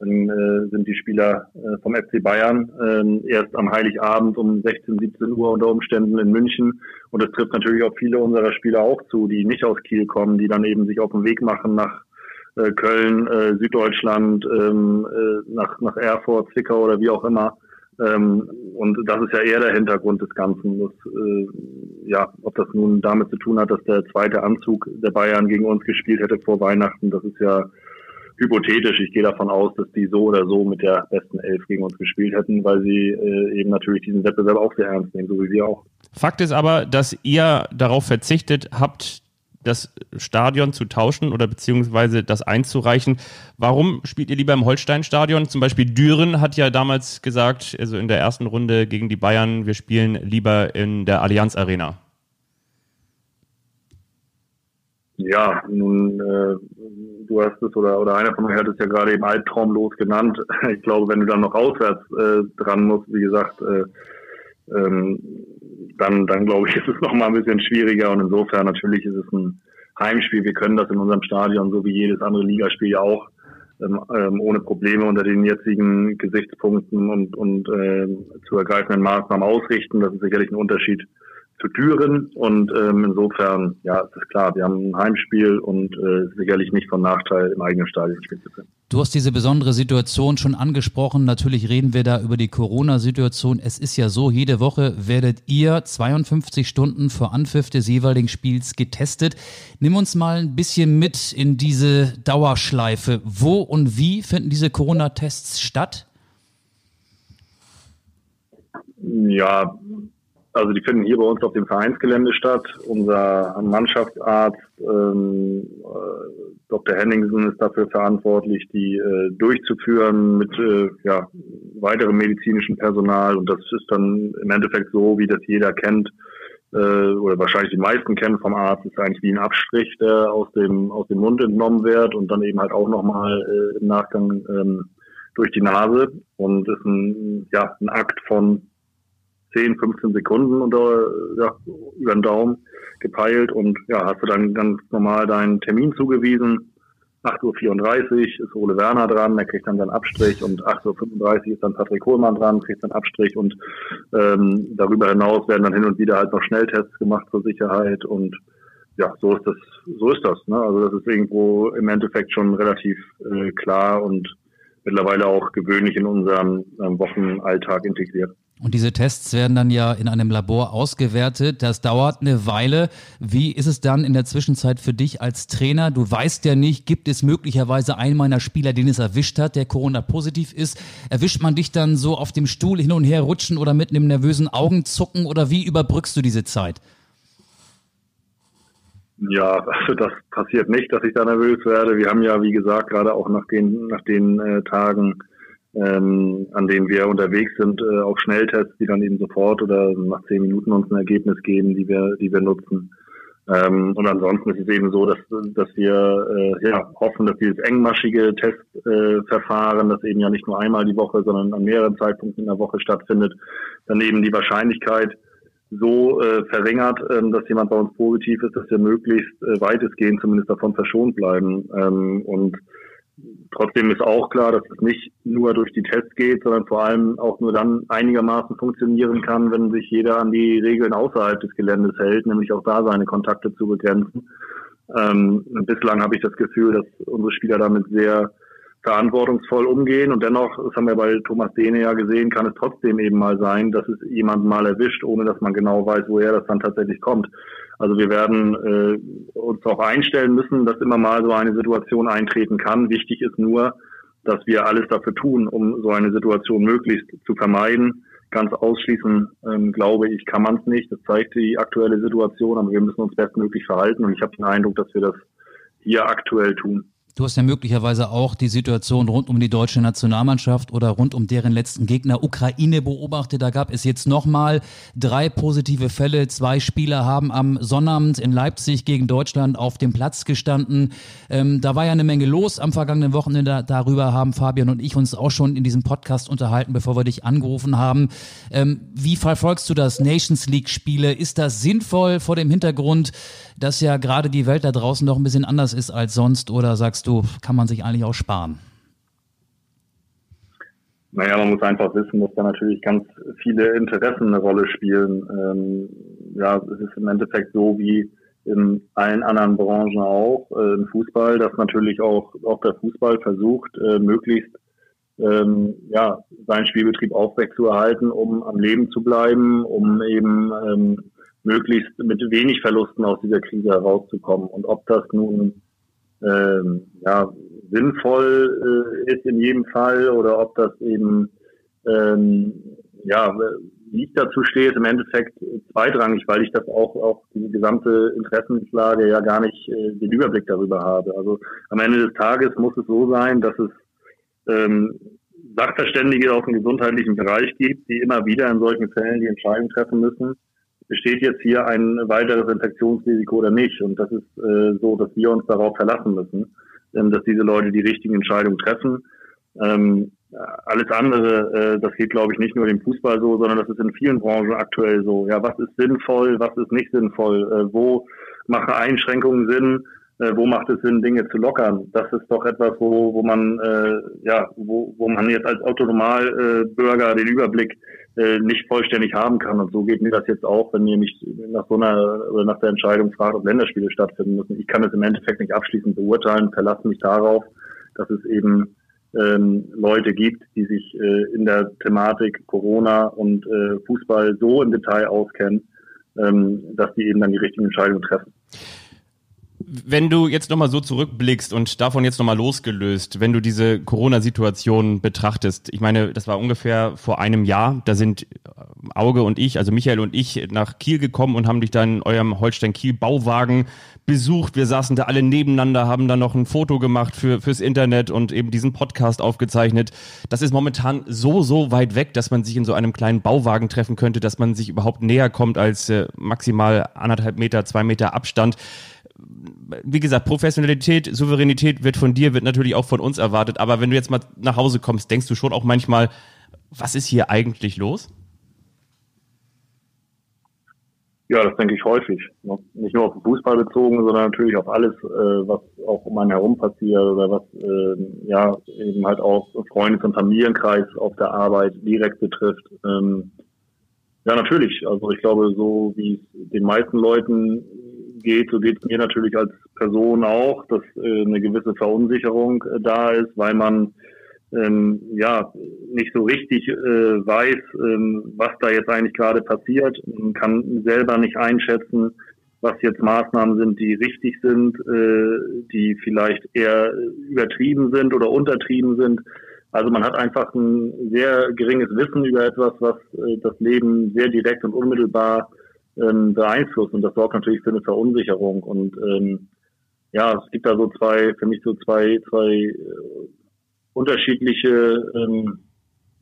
dann äh, sind die Spieler äh, vom FC Bayern äh, erst am Heiligabend um 16, 17 Uhr unter Umständen in München. Und das trifft natürlich auch viele unserer Spieler auch zu, die nicht aus Kiel kommen, die dann eben sich auf den Weg machen nach äh, Köln, äh, Süddeutschland, ähm, äh, nach, nach Erfurt, Zwickau oder wie auch immer. Ähm, und das ist ja eher der Hintergrund des Ganzen. Das, äh, ja, ob das nun damit zu tun hat, dass der zweite Anzug der Bayern gegen uns gespielt hätte vor Weihnachten, das ist ja hypothetisch. Ich gehe davon aus, dass die so oder so mit der besten Elf gegen uns gespielt hätten, weil sie äh, eben natürlich diesen Wettbewerb auch sehr ernst nehmen, so wie wir auch. Fakt ist aber, dass ihr darauf verzichtet habt, das Stadion zu tauschen oder beziehungsweise das einzureichen. Warum spielt ihr lieber im Holstein-Stadion? Zum Beispiel Düren hat ja damals gesagt, also in der ersten Runde gegen die Bayern, wir spielen lieber in der Allianz Arena. Ja, nun, äh, du hast es oder, oder einer von euch hat es ja gerade eben albtraumlos genannt. Ich glaube, wenn du dann noch auswärts äh, dran musst, wie gesagt, äh, ähm, dann, dann glaube ich, ist es noch mal ein bisschen schwieriger und insofern natürlich ist es ein Heimspiel. Wir können das in unserem Stadion, so wie jedes andere Ligaspiel ja auch, ähm, ähm, ohne Probleme unter den jetzigen Gesichtspunkten und, und äh, zu ergreifenden Maßnahmen ausrichten. Das ist sicherlich ein Unterschied zu Düren und ähm, insofern, ja, es ist klar, wir haben ein Heimspiel und äh, sicherlich nicht von Nachteil im eigenen Stadion spielen zu können. Du hast diese besondere Situation schon angesprochen. Natürlich reden wir da über die Corona-Situation. Es ist ja so, jede Woche werdet ihr 52 Stunden vor Anpfiff des jeweiligen Spiels getestet. Nimm uns mal ein bisschen mit in diese Dauerschleife. Wo und wie finden diese Corona-Tests statt? Ja, also die finden hier bei uns auf dem Vereinsgelände statt. Unser Mannschaftsarzt ähm, äh, Dr. Henningsen ist dafür verantwortlich, die äh, durchzuführen mit äh, ja, weiterem medizinischen Personal. Und das ist dann im Endeffekt so, wie das jeder kennt äh, oder wahrscheinlich die meisten kennen vom Arzt, ist eigentlich wie ein Abstrich, der aus dem aus dem Mund entnommen wird und dann eben halt auch nochmal äh, im Nachgang ähm, durch die Nase und ist ein ja ein Akt von 10, 15 Sekunden unter, ja, über den Daumen gepeilt und ja, hast du dann ganz normal deinen Termin zugewiesen. 8.34 Uhr ist Ole Werner dran, der kriegt dann seinen Abstrich und 8.35 Uhr ist dann Patrick Kohlmann dran, kriegt seinen Abstrich und ähm, darüber hinaus werden dann hin und wieder halt noch Schnelltests gemacht zur Sicherheit und ja, so ist das, so ist das. Ne? Also das ist irgendwo im Endeffekt schon relativ äh, klar und mittlerweile auch gewöhnlich in unserem ähm, Wochenalltag integriert. Und diese Tests werden dann ja in einem Labor ausgewertet. Das dauert eine Weile. Wie ist es dann in der Zwischenzeit für dich als Trainer? Du weißt ja nicht, gibt es möglicherweise einen meiner Spieler, den es erwischt hat, der Corona-positiv ist? Erwischt man dich dann so auf dem Stuhl hin und her rutschen oder mit einem nervösen Augenzucken oder wie überbrückst du diese Zeit? Ja, also das passiert nicht, dass ich da nervös werde. Wir haben ja, wie gesagt, gerade auch nach den, nach den äh, Tagen, ähm, an denen wir unterwegs sind, äh, auch Schnelltests, die dann eben sofort oder nach zehn Minuten uns ein Ergebnis geben, die wir, die wir nutzen. Ähm, und ansonsten ist es eben so, dass, dass wir äh, ja, hoffen, dass dieses engmaschige Testverfahren, äh, das eben ja nicht nur einmal die Woche, sondern an mehreren Zeitpunkten in der Woche stattfindet, dann eben die Wahrscheinlichkeit so äh, verringert, ähm, dass jemand bei uns positiv ist, dass wir möglichst äh, weitestgehend zumindest davon verschont bleiben. Ähm, und trotzdem ist auch klar, dass es nicht nur durch die Tests geht, sondern vor allem auch nur dann einigermaßen funktionieren kann, wenn sich jeder an die Regeln außerhalb des Geländes hält, nämlich auch da seine Kontakte zu begrenzen. Ähm, bislang habe ich das Gefühl, dass unsere Spieler damit sehr verantwortungsvoll umgehen. Und dennoch, das haben wir bei Thomas Dehne ja gesehen, kann es trotzdem eben mal sein, dass es jemanden mal erwischt, ohne dass man genau weiß, woher das dann tatsächlich kommt. Also wir werden äh, uns darauf einstellen müssen, dass immer mal so eine Situation eintreten kann. Wichtig ist nur, dass wir alles dafür tun, um so eine Situation möglichst zu vermeiden. Ganz ausschließen, ähm, glaube ich, kann man es nicht. Das zeigt die aktuelle Situation, aber wir müssen uns bestmöglich verhalten. Und ich habe den Eindruck, dass wir das hier aktuell tun. Du hast ja möglicherweise auch die Situation rund um die deutsche Nationalmannschaft oder rund um deren letzten Gegner Ukraine beobachtet. Da gab es jetzt nochmal drei positive Fälle. Zwei Spieler haben am Sonnabend in Leipzig gegen Deutschland auf dem Platz gestanden. Ähm, da war ja eine Menge los am vergangenen Wochenende. Darüber haben Fabian und ich uns auch schon in diesem Podcast unterhalten, bevor wir dich angerufen haben. Ähm, wie verfolgst du das Nations League Spiele? Ist das sinnvoll vor dem Hintergrund, dass ja gerade die Welt da draußen noch ein bisschen anders ist als sonst? Oder sagst du, kann man sich eigentlich auch sparen? Naja, man muss einfach wissen, dass da natürlich ganz viele Interessen eine Rolle spielen. Ähm, ja, es ist im Endeffekt so wie in allen anderen Branchen auch, äh, im Fußball, dass natürlich auch, auch der Fußball versucht, äh, möglichst ähm, ja, seinen Spielbetrieb aufrechtzuerhalten, um am Leben zu bleiben, um eben ähm, möglichst mit wenig Verlusten aus dieser Krise herauszukommen. Und ob das nun ja, sinnvoll äh, ist in jedem Fall oder ob das eben ähm, ja, wie ich dazu stehe, ist im Endeffekt zweitrangig, weil ich das auch, auch die gesamte Interessenslage ja gar nicht äh, den Überblick darüber habe. Also am Ende des Tages muss es so sein, dass es ähm, Sachverständige aus dem gesundheitlichen Bereich gibt, die immer wieder in solchen Fällen die Entscheidung treffen müssen, besteht jetzt hier ein weiteres Infektionsrisiko oder nicht. Und das ist äh, so, dass wir uns darauf verlassen müssen, ähm, dass diese Leute die richtigen Entscheidungen treffen. Ähm, alles andere, äh, das geht, glaube ich, nicht nur dem Fußball so, sondern das ist in vielen Branchen aktuell so. Ja, was ist sinnvoll, was ist nicht sinnvoll? Äh, wo machen Einschränkungen Sinn? Äh, wo macht es Sinn, Dinge zu lockern? Das ist doch etwas, wo, wo man äh, ja, wo, wo man jetzt als Autonomalbürger äh, den Überblick äh, nicht vollständig haben kann. Und so geht mir das jetzt auch, wenn ihr mich nach so einer oder nach der Entscheidung fragt, ob Länderspiele stattfinden müssen. Ich kann es im Endeffekt nicht abschließend beurteilen, verlasse mich darauf, dass es eben ähm, Leute gibt, die sich äh, in der Thematik Corona und äh, Fußball so im Detail auskennen, ähm, dass die eben dann die richtigen Entscheidungen treffen. Wenn du jetzt nochmal so zurückblickst und davon jetzt nochmal losgelöst, wenn du diese Corona-Situation betrachtest, ich meine, das war ungefähr vor einem Jahr, da sind Auge und ich, also Michael und ich, nach Kiel gekommen und haben dich dann in eurem Holstein-Kiel-Bauwagen besucht. Wir saßen da alle nebeneinander, haben dann noch ein Foto gemacht für, fürs Internet und eben diesen Podcast aufgezeichnet. Das ist momentan so, so weit weg, dass man sich in so einem kleinen Bauwagen treffen könnte, dass man sich überhaupt näher kommt als äh, maximal anderthalb Meter, zwei Meter Abstand wie gesagt, Professionalität, Souveränität wird von dir, wird natürlich auch von uns erwartet. Aber wenn du jetzt mal nach Hause kommst, denkst du schon auch manchmal, was ist hier eigentlich los? Ja, das denke ich häufig. Nicht nur auf den Fußball bezogen, sondern natürlich auf alles, äh, was auch um einen herum passiert oder was äh, ja eben halt auch Freundes- und Familienkreis auf der Arbeit direkt betrifft. Ähm, ja, natürlich. Also ich glaube, so wie es den meisten Leuten geht, so geht es mir natürlich als Person auch, dass äh, eine gewisse Verunsicherung äh, da ist, weil man ähm, ja nicht so richtig äh, weiß, ähm, was da jetzt eigentlich gerade passiert, man kann selber nicht einschätzen, was jetzt Maßnahmen sind, die richtig sind, äh, die vielleicht eher übertrieben sind oder untertrieben sind. Also man hat einfach ein sehr geringes Wissen über etwas, was äh, das Leben sehr direkt und unmittelbar ähm, beeinflussen. Und das sorgt natürlich für eine Verunsicherung. Und ähm, ja, es gibt da so zwei, für mich so zwei, zwei äh, unterschiedliche ähm,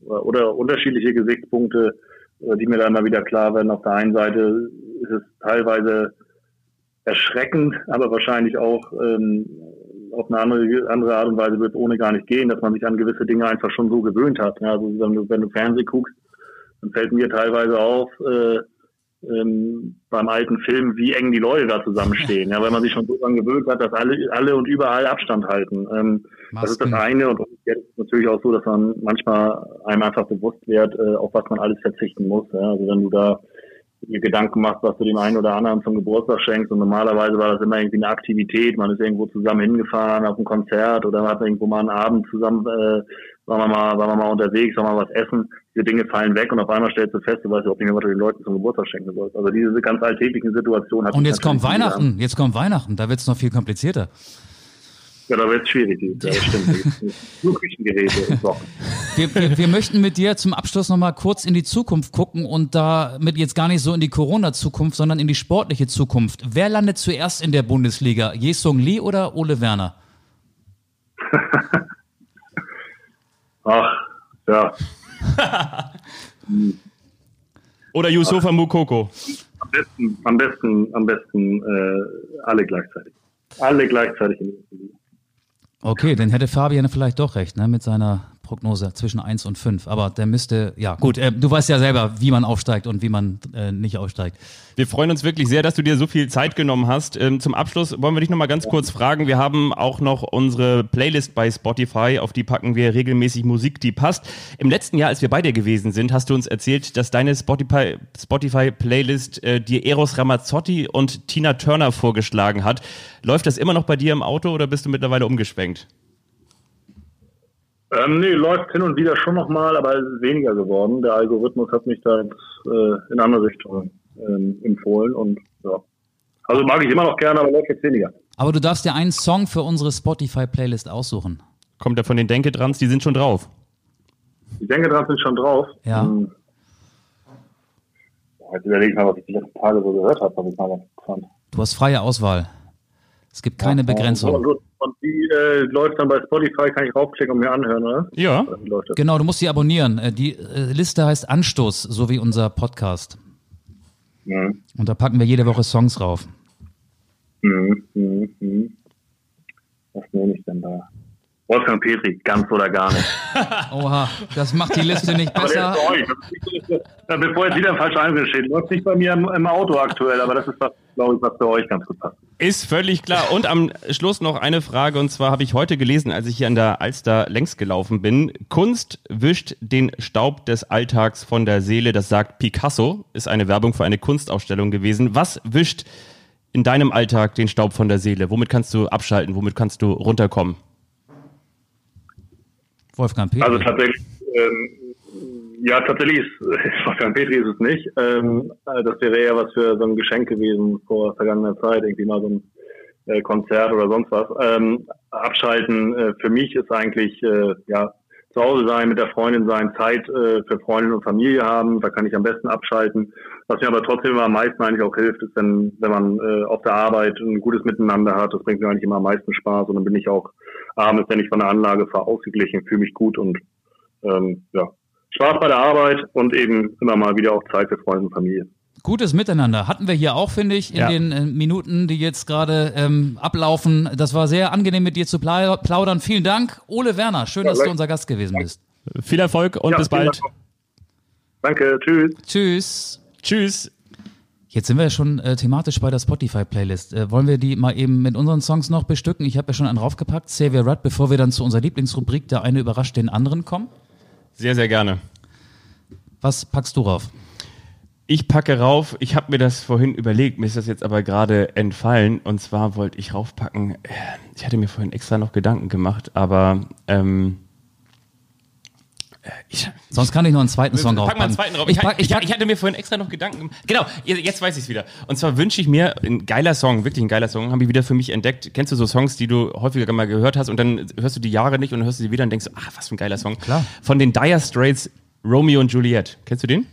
oder unterschiedliche Gesichtspunkte, äh, die mir da immer wieder klar werden. Auf der einen Seite ist es teilweise erschreckend, aber wahrscheinlich auch ähm, auf eine andere, andere Art und Weise wird es ohne gar nicht gehen, dass man sich an gewisse Dinge einfach schon so gewöhnt hat. Ja, also wenn du, wenn du Fernsehen guckst, dann fällt mir teilweise auf, äh, ähm, beim alten Film, wie eng die Leute da zusammenstehen, ja, weil man sich schon so daran gewöhnt hat, dass alle, alle und überall Abstand halten. Ähm, das ist das eine und jetzt ist natürlich auch so, dass man manchmal einem einfach bewusst wird, äh, auf was man alles verzichten muss. Ja. Also wenn du da dir Gedanken machst, was du dem einen oder anderen zum Geburtstag schenkst. Und normalerweise war das immer irgendwie eine Aktivität. Man ist irgendwo zusammen hingefahren auf ein Konzert oder man hat irgendwo mal einen Abend zusammen, äh, sagen wir mal, sagen wir mal unterwegs, sagen wir mal was essen. Diese Dinge fallen weg und auf einmal stellst du fest, du weißt überhaupt nicht mehr, was du den Leuten zum Geburtstag schenken sollst. Also diese ganz alltäglichen Situationen. Hat und jetzt kommt Weihnachten, jetzt kommt Weihnachten, da wird es noch viel komplizierter. Ja, da wird es schwierig. Ja, das stimmt. Nur Küchengeräte wir, wir, wir, möchten mit dir zum Abschluss nochmal kurz in die Zukunft gucken und damit jetzt gar nicht so in die Corona-Zukunft, sondern in die sportliche Zukunft. Wer landet zuerst in der Bundesliga? Jesung Lee oder Ole Werner? Ach, ja. oder Yusufa Mukoko? Am besten, am besten, am besten äh, alle gleichzeitig. Alle gleichzeitig. Okay, dann hätte Fabian vielleicht doch recht, ne, mit seiner Prognose zwischen 1 und 5. Aber der müsste, ja, gut, äh, du weißt ja selber, wie man aufsteigt und wie man äh, nicht aufsteigt. Wir freuen uns wirklich sehr, dass du dir so viel Zeit genommen hast. Ähm, zum Abschluss wollen wir dich nochmal ganz kurz fragen. Wir haben auch noch unsere Playlist bei Spotify, auf die packen wir regelmäßig Musik, die passt. Im letzten Jahr, als wir bei dir gewesen sind, hast du uns erzählt, dass deine Spotify, Spotify äh, dir Eros Ramazzotti und Tina Turner vorgeschlagen hat. Läuft das immer noch bei dir im Auto oder bist du mittlerweile umgeschwenkt? Ähm, nee, läuft hin und wieder schon nochmal, aber es ist weniger geworden. Der Algorithmus hat mich da jetzt, äh, in andere Richtungen ähm, empfohlen und ja. Also mag ich immer noch gerne, aber läuft jetzt weniger. Aber du darfst dir einen Song für unsere Spotify-Playlist aussuchen. Kommt der von den Denkedrans, die sind schon drauf. Die Denkedrans sind schon drauf. Ja. Hm. Jetzt überlege ich mal, was ich die letzten Tage so gehört habe, was ich mal ganz fand. Du hast freie Auswahl. Es gibt keine Begrenzung. Und, und die äh, läuft dann bei Spotify, kann ich raufklicken und mir anhören, oder? Ja. Genau, du musst sie abonnieren. Äh, die äh, Liste heißt Anstoß, so wie unser Podcast. Mhm. Und da packen wir jede Woche Songs rauf. Mhm, mhm, mhm. Was nehme ich denn da? Wolfgang Petri, ganz oder gar nicht. Oha, das macht die Liste nicht besser. Aber der ist euch. Bevor jetzt wieder ein falscher Eindruck steht, läuft nicht bei mir im, im Auto aktuell, aber das ist was, glaube ich, was für euch ganz gut passt. Ist völlig klar. Und am Schluss noch eine Frage, und zwar habe ich heute gelesen, als ich hier an der Alster längs gelaufen bin. Kunst wischt den Staub des Alltags von der Seele, das sagt Picasso, ist eine Werbung für eine Kunstausstellung gewesen. Was wischt in deinem Alltag den Staub von der Seele? Womit kannst du abschalten? Womit kannst du runterkommen? Wolfgang Petri. Also tatsächlich, ähm, ja, tatsächlich ist Wolfgang Petri ist es nicht. Ähm, äh, das wäre eher was für so ein Geschenk gewesen vor vergangener Zeit, irgendwie mal so ein äh, Konzert oder sonst was. Ähm, abschalten äh, für mich ist eigentlich äh, ja zu Hause sein, mit der Freundin sein, Zeit äh, für Freundin und Familie haben. Da kann ich am besten abschalten. Was mir aber trotzdem immer am meisten eigentlich auch hilft, ist, wenn, wenn man äh, auf der Arbeit ein gutes Miteinander hat. Das bringt mir eigentlich immer am meisten Spaß und dann bin ich auch abends, wenn ich von der Anlage fahre, ausgeglichen, fühle mich gut und ähm, ja, Spaß bei der Arbeit und eben immer mal wieder auch Zeit für Freunde und Familie. Gutes Miteinander hatten wir hier auch, finde ich, in ja. den äh, Minuten, die jetzt gerade ähm, ablaufen. Das war sehr angenehm, mit dir zu plaudern. Vielen Dank, Ole Werner. Schön, ja, dass du unser Gast gewesen bist. Viel Erfolg und ja, bis bald. Danke, tschüss. Tschüss. Tschüss. Jetzt sind wir ja schon äh, thematisch bei der Spotify-Playlist. Äh, wollen wir die mal eben mit unseren Songs noch bestücken? Ich habe ja schon einen raufgepackt, Xavier Rudd, bevor wir dann zu unserer Lieblingsrubrik, der eine überrascht den anderen, kommen. Sehr, sehr gerne. Was packst du rauf? Ich packe rauf, ich habe mir das vorhin überlegt, mir ist das jetzt aber gerade entfallen. Und zwar wollte ich raufpacken, äh, ich hatte mir vorhin extra noch Gedanken gemacht, aber ähm, äh, ich, Sonst kann ich noch einen zweiten Song drauf. Pack mal einen zweiten drauf. Ich, ich, ich, hatte mir vorhin extra noch Gedanken gemacht. Genau, jetzt weiß ich es wieder. Und zwar wünsche ich mir, ein geiler Song, wirklich ein geiler Song, habe ich wieder für mich entdeckt. Kennst du so Songs, die du häufiger mal gehört hast und dann hörst du die Jahre nicht und hörst du sie wieder und denkst, ach, was für ein geiler Song. Klar. Von den Dire Straits, Romeo und Juliet. Kennst du den?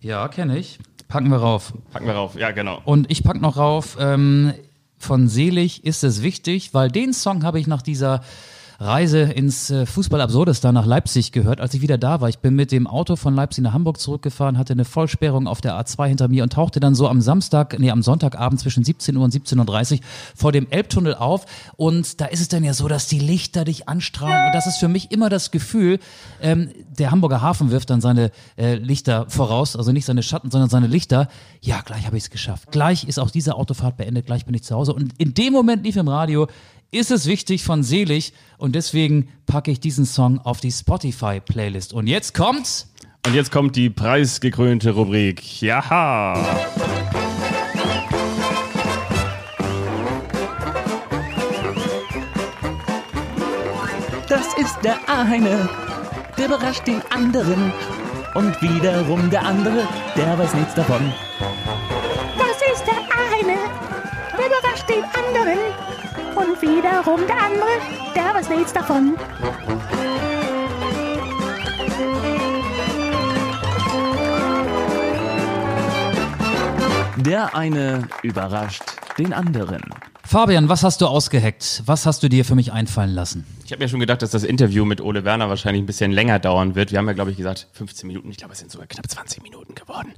Ja, kenne ich. Packen wir rauf. Packen wir rauf. Ja, genau. Und ich pack noch rauf, ähm, von Selig ist es wichtig, weil den Song habe ich nach dieser Reise ins äh, Fußball nach Leipzig gehört, als ich wieder da war. Ich bin mit dem Auto von Leipzig nach Hamburg zurückgefahren, hatte eine Vollsperrung auf der A2 hinter mir und tauchte dann so am Samstag, nee, am Sonntagabend zwischen 17 Uhr und 17.30 Uhr vor dem Elbtunnel auf. Und da ist es dann ja so, dass die Lichter dich anstrahlen. Und das ist für mich immer das Gefühl, ähm, der Hamburger Hafen wirft dann seine äh, Lichter voraus, also nicht seine Schatten, sondern seine Lichter. Ja, gleich habe ich es geschafft. Gleich ist auch diese Autofahrt beendet, gleich bin ich zu Hause. Und in dem Moment lief im Radio, ist es wichtig von Selig und deswegen packe ich diesen Song auf die Spotify-Playlist. Und jetzt kommt's. Und jetzt kommt die preisgekrönte Rubrik. Jaha. Das ist der eine, der überrascht den anderen. Und wiederum der andere, der weiß nichts davon. Das ist der eine, der überrascht den anderen. Und wiederum der andere, der weiß nichts davon. Der eine überrascht den anderen. Fabian, was hast du ausgeheckt? Was hast du dir für mich einfallen lassen? Ich habe mir schon gedacht, dass das Interview mit Ole Werner wahrscheinlich ein bisschen länger dauern wird. Wir haben ja, glaube ich, gesagt 15 Minuten. Ich glaube, es sind sogar knapp 20 Minuten geworden.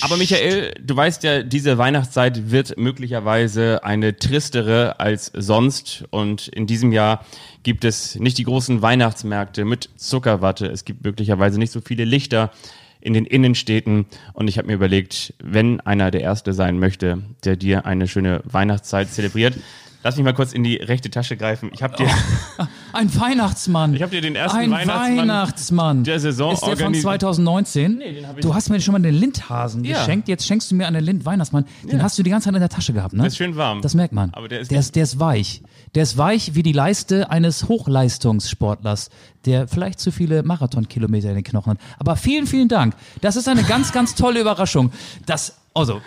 Aber Michael, du weißt ja, diese Weihnachtszeit wird möglicherweise eine tristere als sonst. Und in diesem Jahr gibt es nicht die großen Weihnachtsmärkte mit Zuckerwatte. Es gibt möglicherweise nicht so viele Lichter in den Innenstädten. Und ich habe mir überlegt, wenn einer der Erste sein möchte, der dir eine schöne Weihnachtszeit zelebriert, lass mich mal kurz in die rechte Tasche greifen. Ich habe dir, Ein Weihnachtsmann. ich hab dir den ersten Ein Weihnachtsmann Weihnachtsmann der Saison Ist der von organisiert. 2019? Nee, den hab ich du hast mir schon mal den Lindhasen Ja. geschenkt. Jetzt schenkst du mir einen Lind-Weihnachtsmann. Den Ja. hast du die ganze Zeit in der Tasche gehabt, ne? Der ist schön warm. Das merkt man. Aber der ist der, ist, der ist weich. Der ist weich wie die Leiste eines Hochleistungssportlers, der vielleicht zu viele Marathonkilometer in den Knochen hat. Aber vielen, vielen Dank. Das ist eine ganz, ganz tolle Überraschung. Das, also,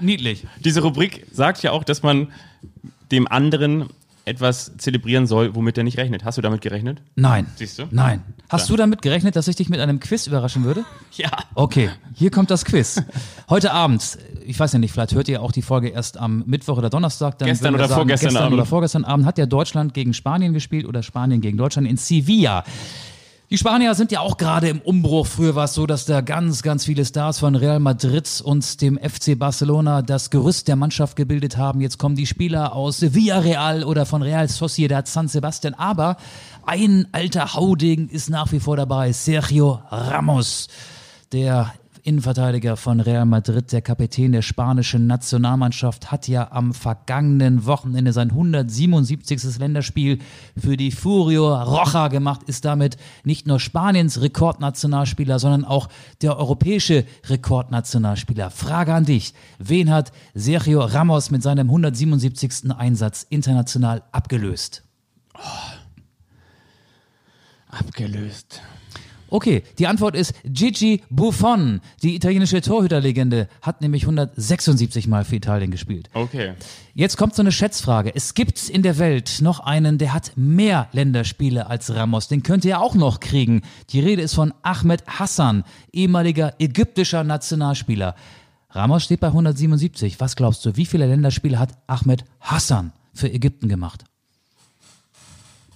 niedlich. Diese Rubrik sagt ja auch, dass man dem anderen etwas zelebrieren soll, womit er nicht rechnet. Hast du damit gerechnet? Nein. Siehst du? Nein. Hast du damit gerechnet, dass ich dich mit einem Quiz überraschen würde? Ja. Okay, hier kommt das Quiz. Heute Abend, ich weiß ja nicht, vielleicht hört ihr auch die Folge erst am Mittwoch oder Donnerstag. Dann Gestern oder vorgestern gestern Abend. oder vorgestern Abend hat ja Deutschland gegen Spanien gespielt oder Spanien gegen Deutschland in Sevilla. Die Spanier sind ja auch gerade im Umbruch. Früher war es so, dass da ganz, ganz viele Stars von Real Madrid und dem FC Barcelona das Gerüst der Mannschaft gebildet haben. Jetzt kommen die Spieler aus Villarreal oder von Real Sociedad San Sebastian. Aber ein alter Haudegen ist nach wie vor dabei. Sergio Ramos, der Innenverteidiger von Real Madrid, der Kapitän der spanischen Nationalmannschaft, hat ja am vergangenen Wochenende sein 177. Länderspiel für die Furio Roja gemacht, ist damit nicht nur Spaniens Rekordnationalspieler, sondern auch der europäische Rekordnationalspieler. Frage an dich, wen hat Sergio Ramos mit seinem 177. Einsatz international abgelöst? Abgelöst. Okay, die Antwort ist Gigi Buffon. Die italienische Torhüterlegende hat nämlich 176 Mal für Italien gespielt. Okay. Jetzt kommt so eine Schätzfrage. Es gibt in der Welt noch einen, der hat mehr Länderspiele als Ramos. Den könnt ihr auch noch kriegen. Die Rede ist von Ahmed Hassan, ehemaliger ägyptischer Nationalspieler. Ramos steht bei 177. Was glaubst du, wie viele Länderspiele hat Ahmed Hassan für Ägypten gemacht?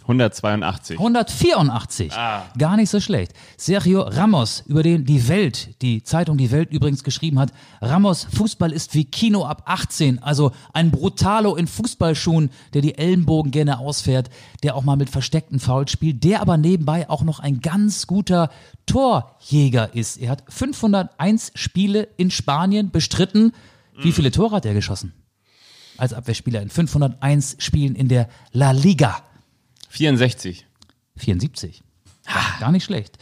182. 184. Gar nicht so schlecht. Sergio Ramos, über den die Welt, die Zeitung Die Welt übrigens geschrieben hat, Ramos Fußball ist wie Kino ab 18, also ein Brutalo in Fußballschuhen, der die Ellenbogen gerne ausfährt, der auch mal mit versteckten Foul spielt, der aber nebenbei auch noch ein ganz guter Torjäger ist. Er hat 501 Spiele in Spanien bestritten. Wie viele Tore hat er geschossen? Als Abwehrspieler in 501 Spielen in der La Liga. 64. 74. Gar nicht schlecht.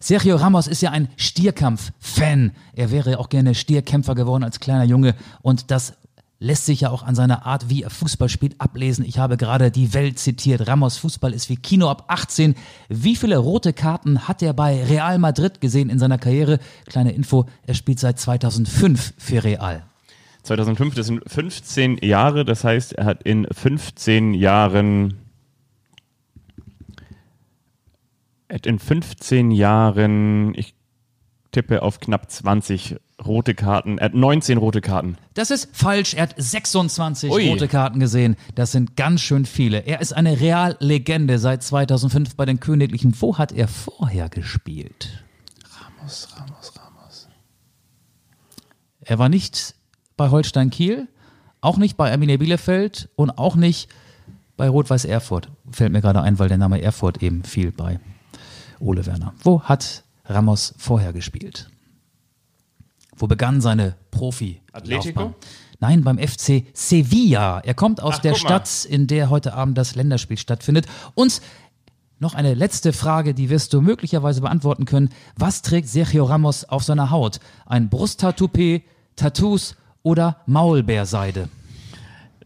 Sergio Ramos ist ja ein Stierkampf-Fan. Er wäre auch gerne Stierkämpfer geworden als kleiner Junge und das lässt sich ja auch an seiner Art, wie er Fußball spielt, ablesen. Ich habe gerade die Welt zitiert. Ramos Fußball ist wie Kino ab 18. Wie viele rote Karten hat er bei Real Madrid gesehen in seiner Karriere? Kleine Info, er spielt seit 2005 für Real. 2005, das sind 15 Jahre. Das heißt, er hat in 15 Jahren. Er hat in 15 Jahren, ich tippe auf knapp 20 rote Karten, er hat 19 rote Karten. Das ist falsch. Er hat 26 Ui. rote Karten gesehen. Das sind ganz schön viele. Er ist eine Reallegende seit 2005 bei den Königlichen. Wo hat er vorher gespielt? Ramos, Ramos, Ramos. Er war nicht bei Holstein Kiel, auch nicht bei Arminia Bielefeld und auch nicht bei Rot-Weiß Erfurt. Fällt mir gerade ein, weil der Name Erfurt eben fiel bei Ole Werner. Wo hat Ramos vorher gespielt? Wo begann seine profi Atletico? Nein, beim FC Sevilla. Er kommt aus Ach, der. Stadt, in der heute Abend das Länderspiel stattfindet. Und noch eine letzte Frage, die wirst du möglicherweise beantworten können. Was trägt Sergio Ramos auf seiner Haut? Ein Brusttattoo, Tattoos oder Maulbeerseide?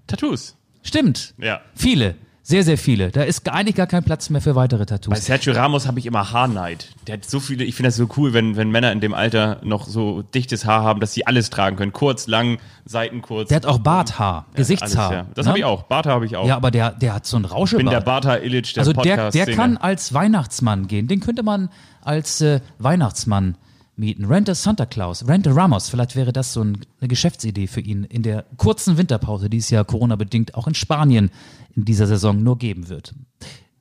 Tattoos. Stimmt. Ja. Viele. Sehr, sehr viele. Da ist eigentlich gar kein Platz mehr für weitere Bei Tattoos. Sergio Ramos habe ich immer Haarneid. Der hat so viele, ich finde das so cool, wenn, wenn Männer in dem Alter noch so dichtes Haar haben, dass sie alles tragen können. Kurz, lang, Seiten kurz. Der hat auch Barthaar, Gesichtshaar. Alles, ja. Das ne? habe ich auch. Bart habe ich auch. Ja, aber der, der hat so einen ich bin Rauschebart. der Bartha Illich der also der, der kann als Weihnachtsmann gehen. Den könnte man als äh, Weihnachtsmann mieten. Rent a Santa Claus, Rent a Ramos. Vielleicht wäre das so ein, eine Geschäftsidee für ihn in der kurzen Winterpause, die es ja Corona-bedingt auch in Spanien in dieser Saison nur geben wird.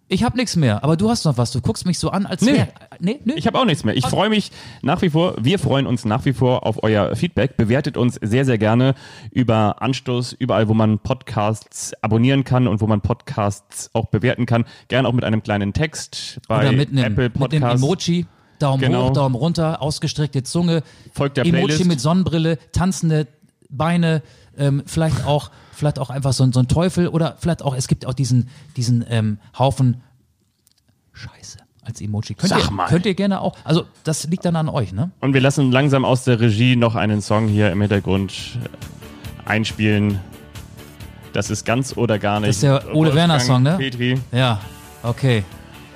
Ich habe nichts mehr, aber du hast noch was. Du guckst mich so an, als Nee. wär, nee, nee. Ich habe auch nichts mehr. Ich freue mich nach wie vor, wir freuen uns nach wie vor auf euer Feedback. Bewertet uns sehr, sehr gerne über Anstoß, überall, wo man Podcasts abonnieren kann und wo man Podcasts auch bewerten kann. Gerne auch mit einem kleinen Text bei Oder mit einem, Apple mit einem Podcasts. Emoji. Daumen Genau. hoch, Daumen runter, ausgestreckte Zunge, Folgt der Emoji Playlist. mit Sonnenbrille, tanzende Beine, ähm, vielleicht auch, vielleicht auch einfach so, ein- so ein Teufel oder vielleicht auch, es gibt auch diesen, diesen ähm, Haufen Scheiße als Emoji. Könnt, Sag ihr, mal. könnt ihr gerne auch, also das liegt dann an euch, ne? Und wir lassen langsam aus der Regie noch einen Song hier im Hintergrund äh, einspielen. Das ist ganz oder gar nicht. Das ist der Ole Wolfgang Werner Song, ne? Petri. Ja, okay.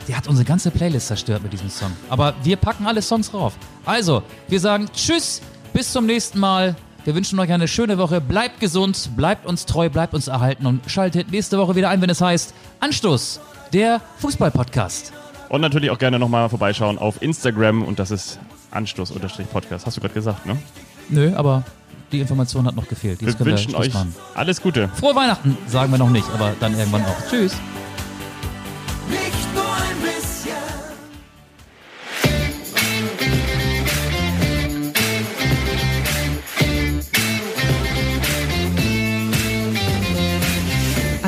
Der hat unsere ganze Playlist zerstört mit diesem Song. Aber wir packen alle Songs drauf. Also, wir sagen Tschüss, bis zum nächsten Mal. Wir wünschen euch eine schöne Woche. Bleibt gesund, bleibt uns treu, bleibt uns erhalten und schaltet nächste Woche wieder ein, wenn es heißt Anstoß, der Fußball-Podcast. Und natürlich auch gerne nochmal vorbeischauen auf Instagram und das ist Anstoß-Podcast. Hast du gerade gesagt, ne? Nö, aber die Information hat noch gefehlt. Jetzt Wir wünschen Schluss euch machen. alles Gute. Frohe Weihnachten, sagen wir noch nicht, aber dann irgendwann auch. Tschüss.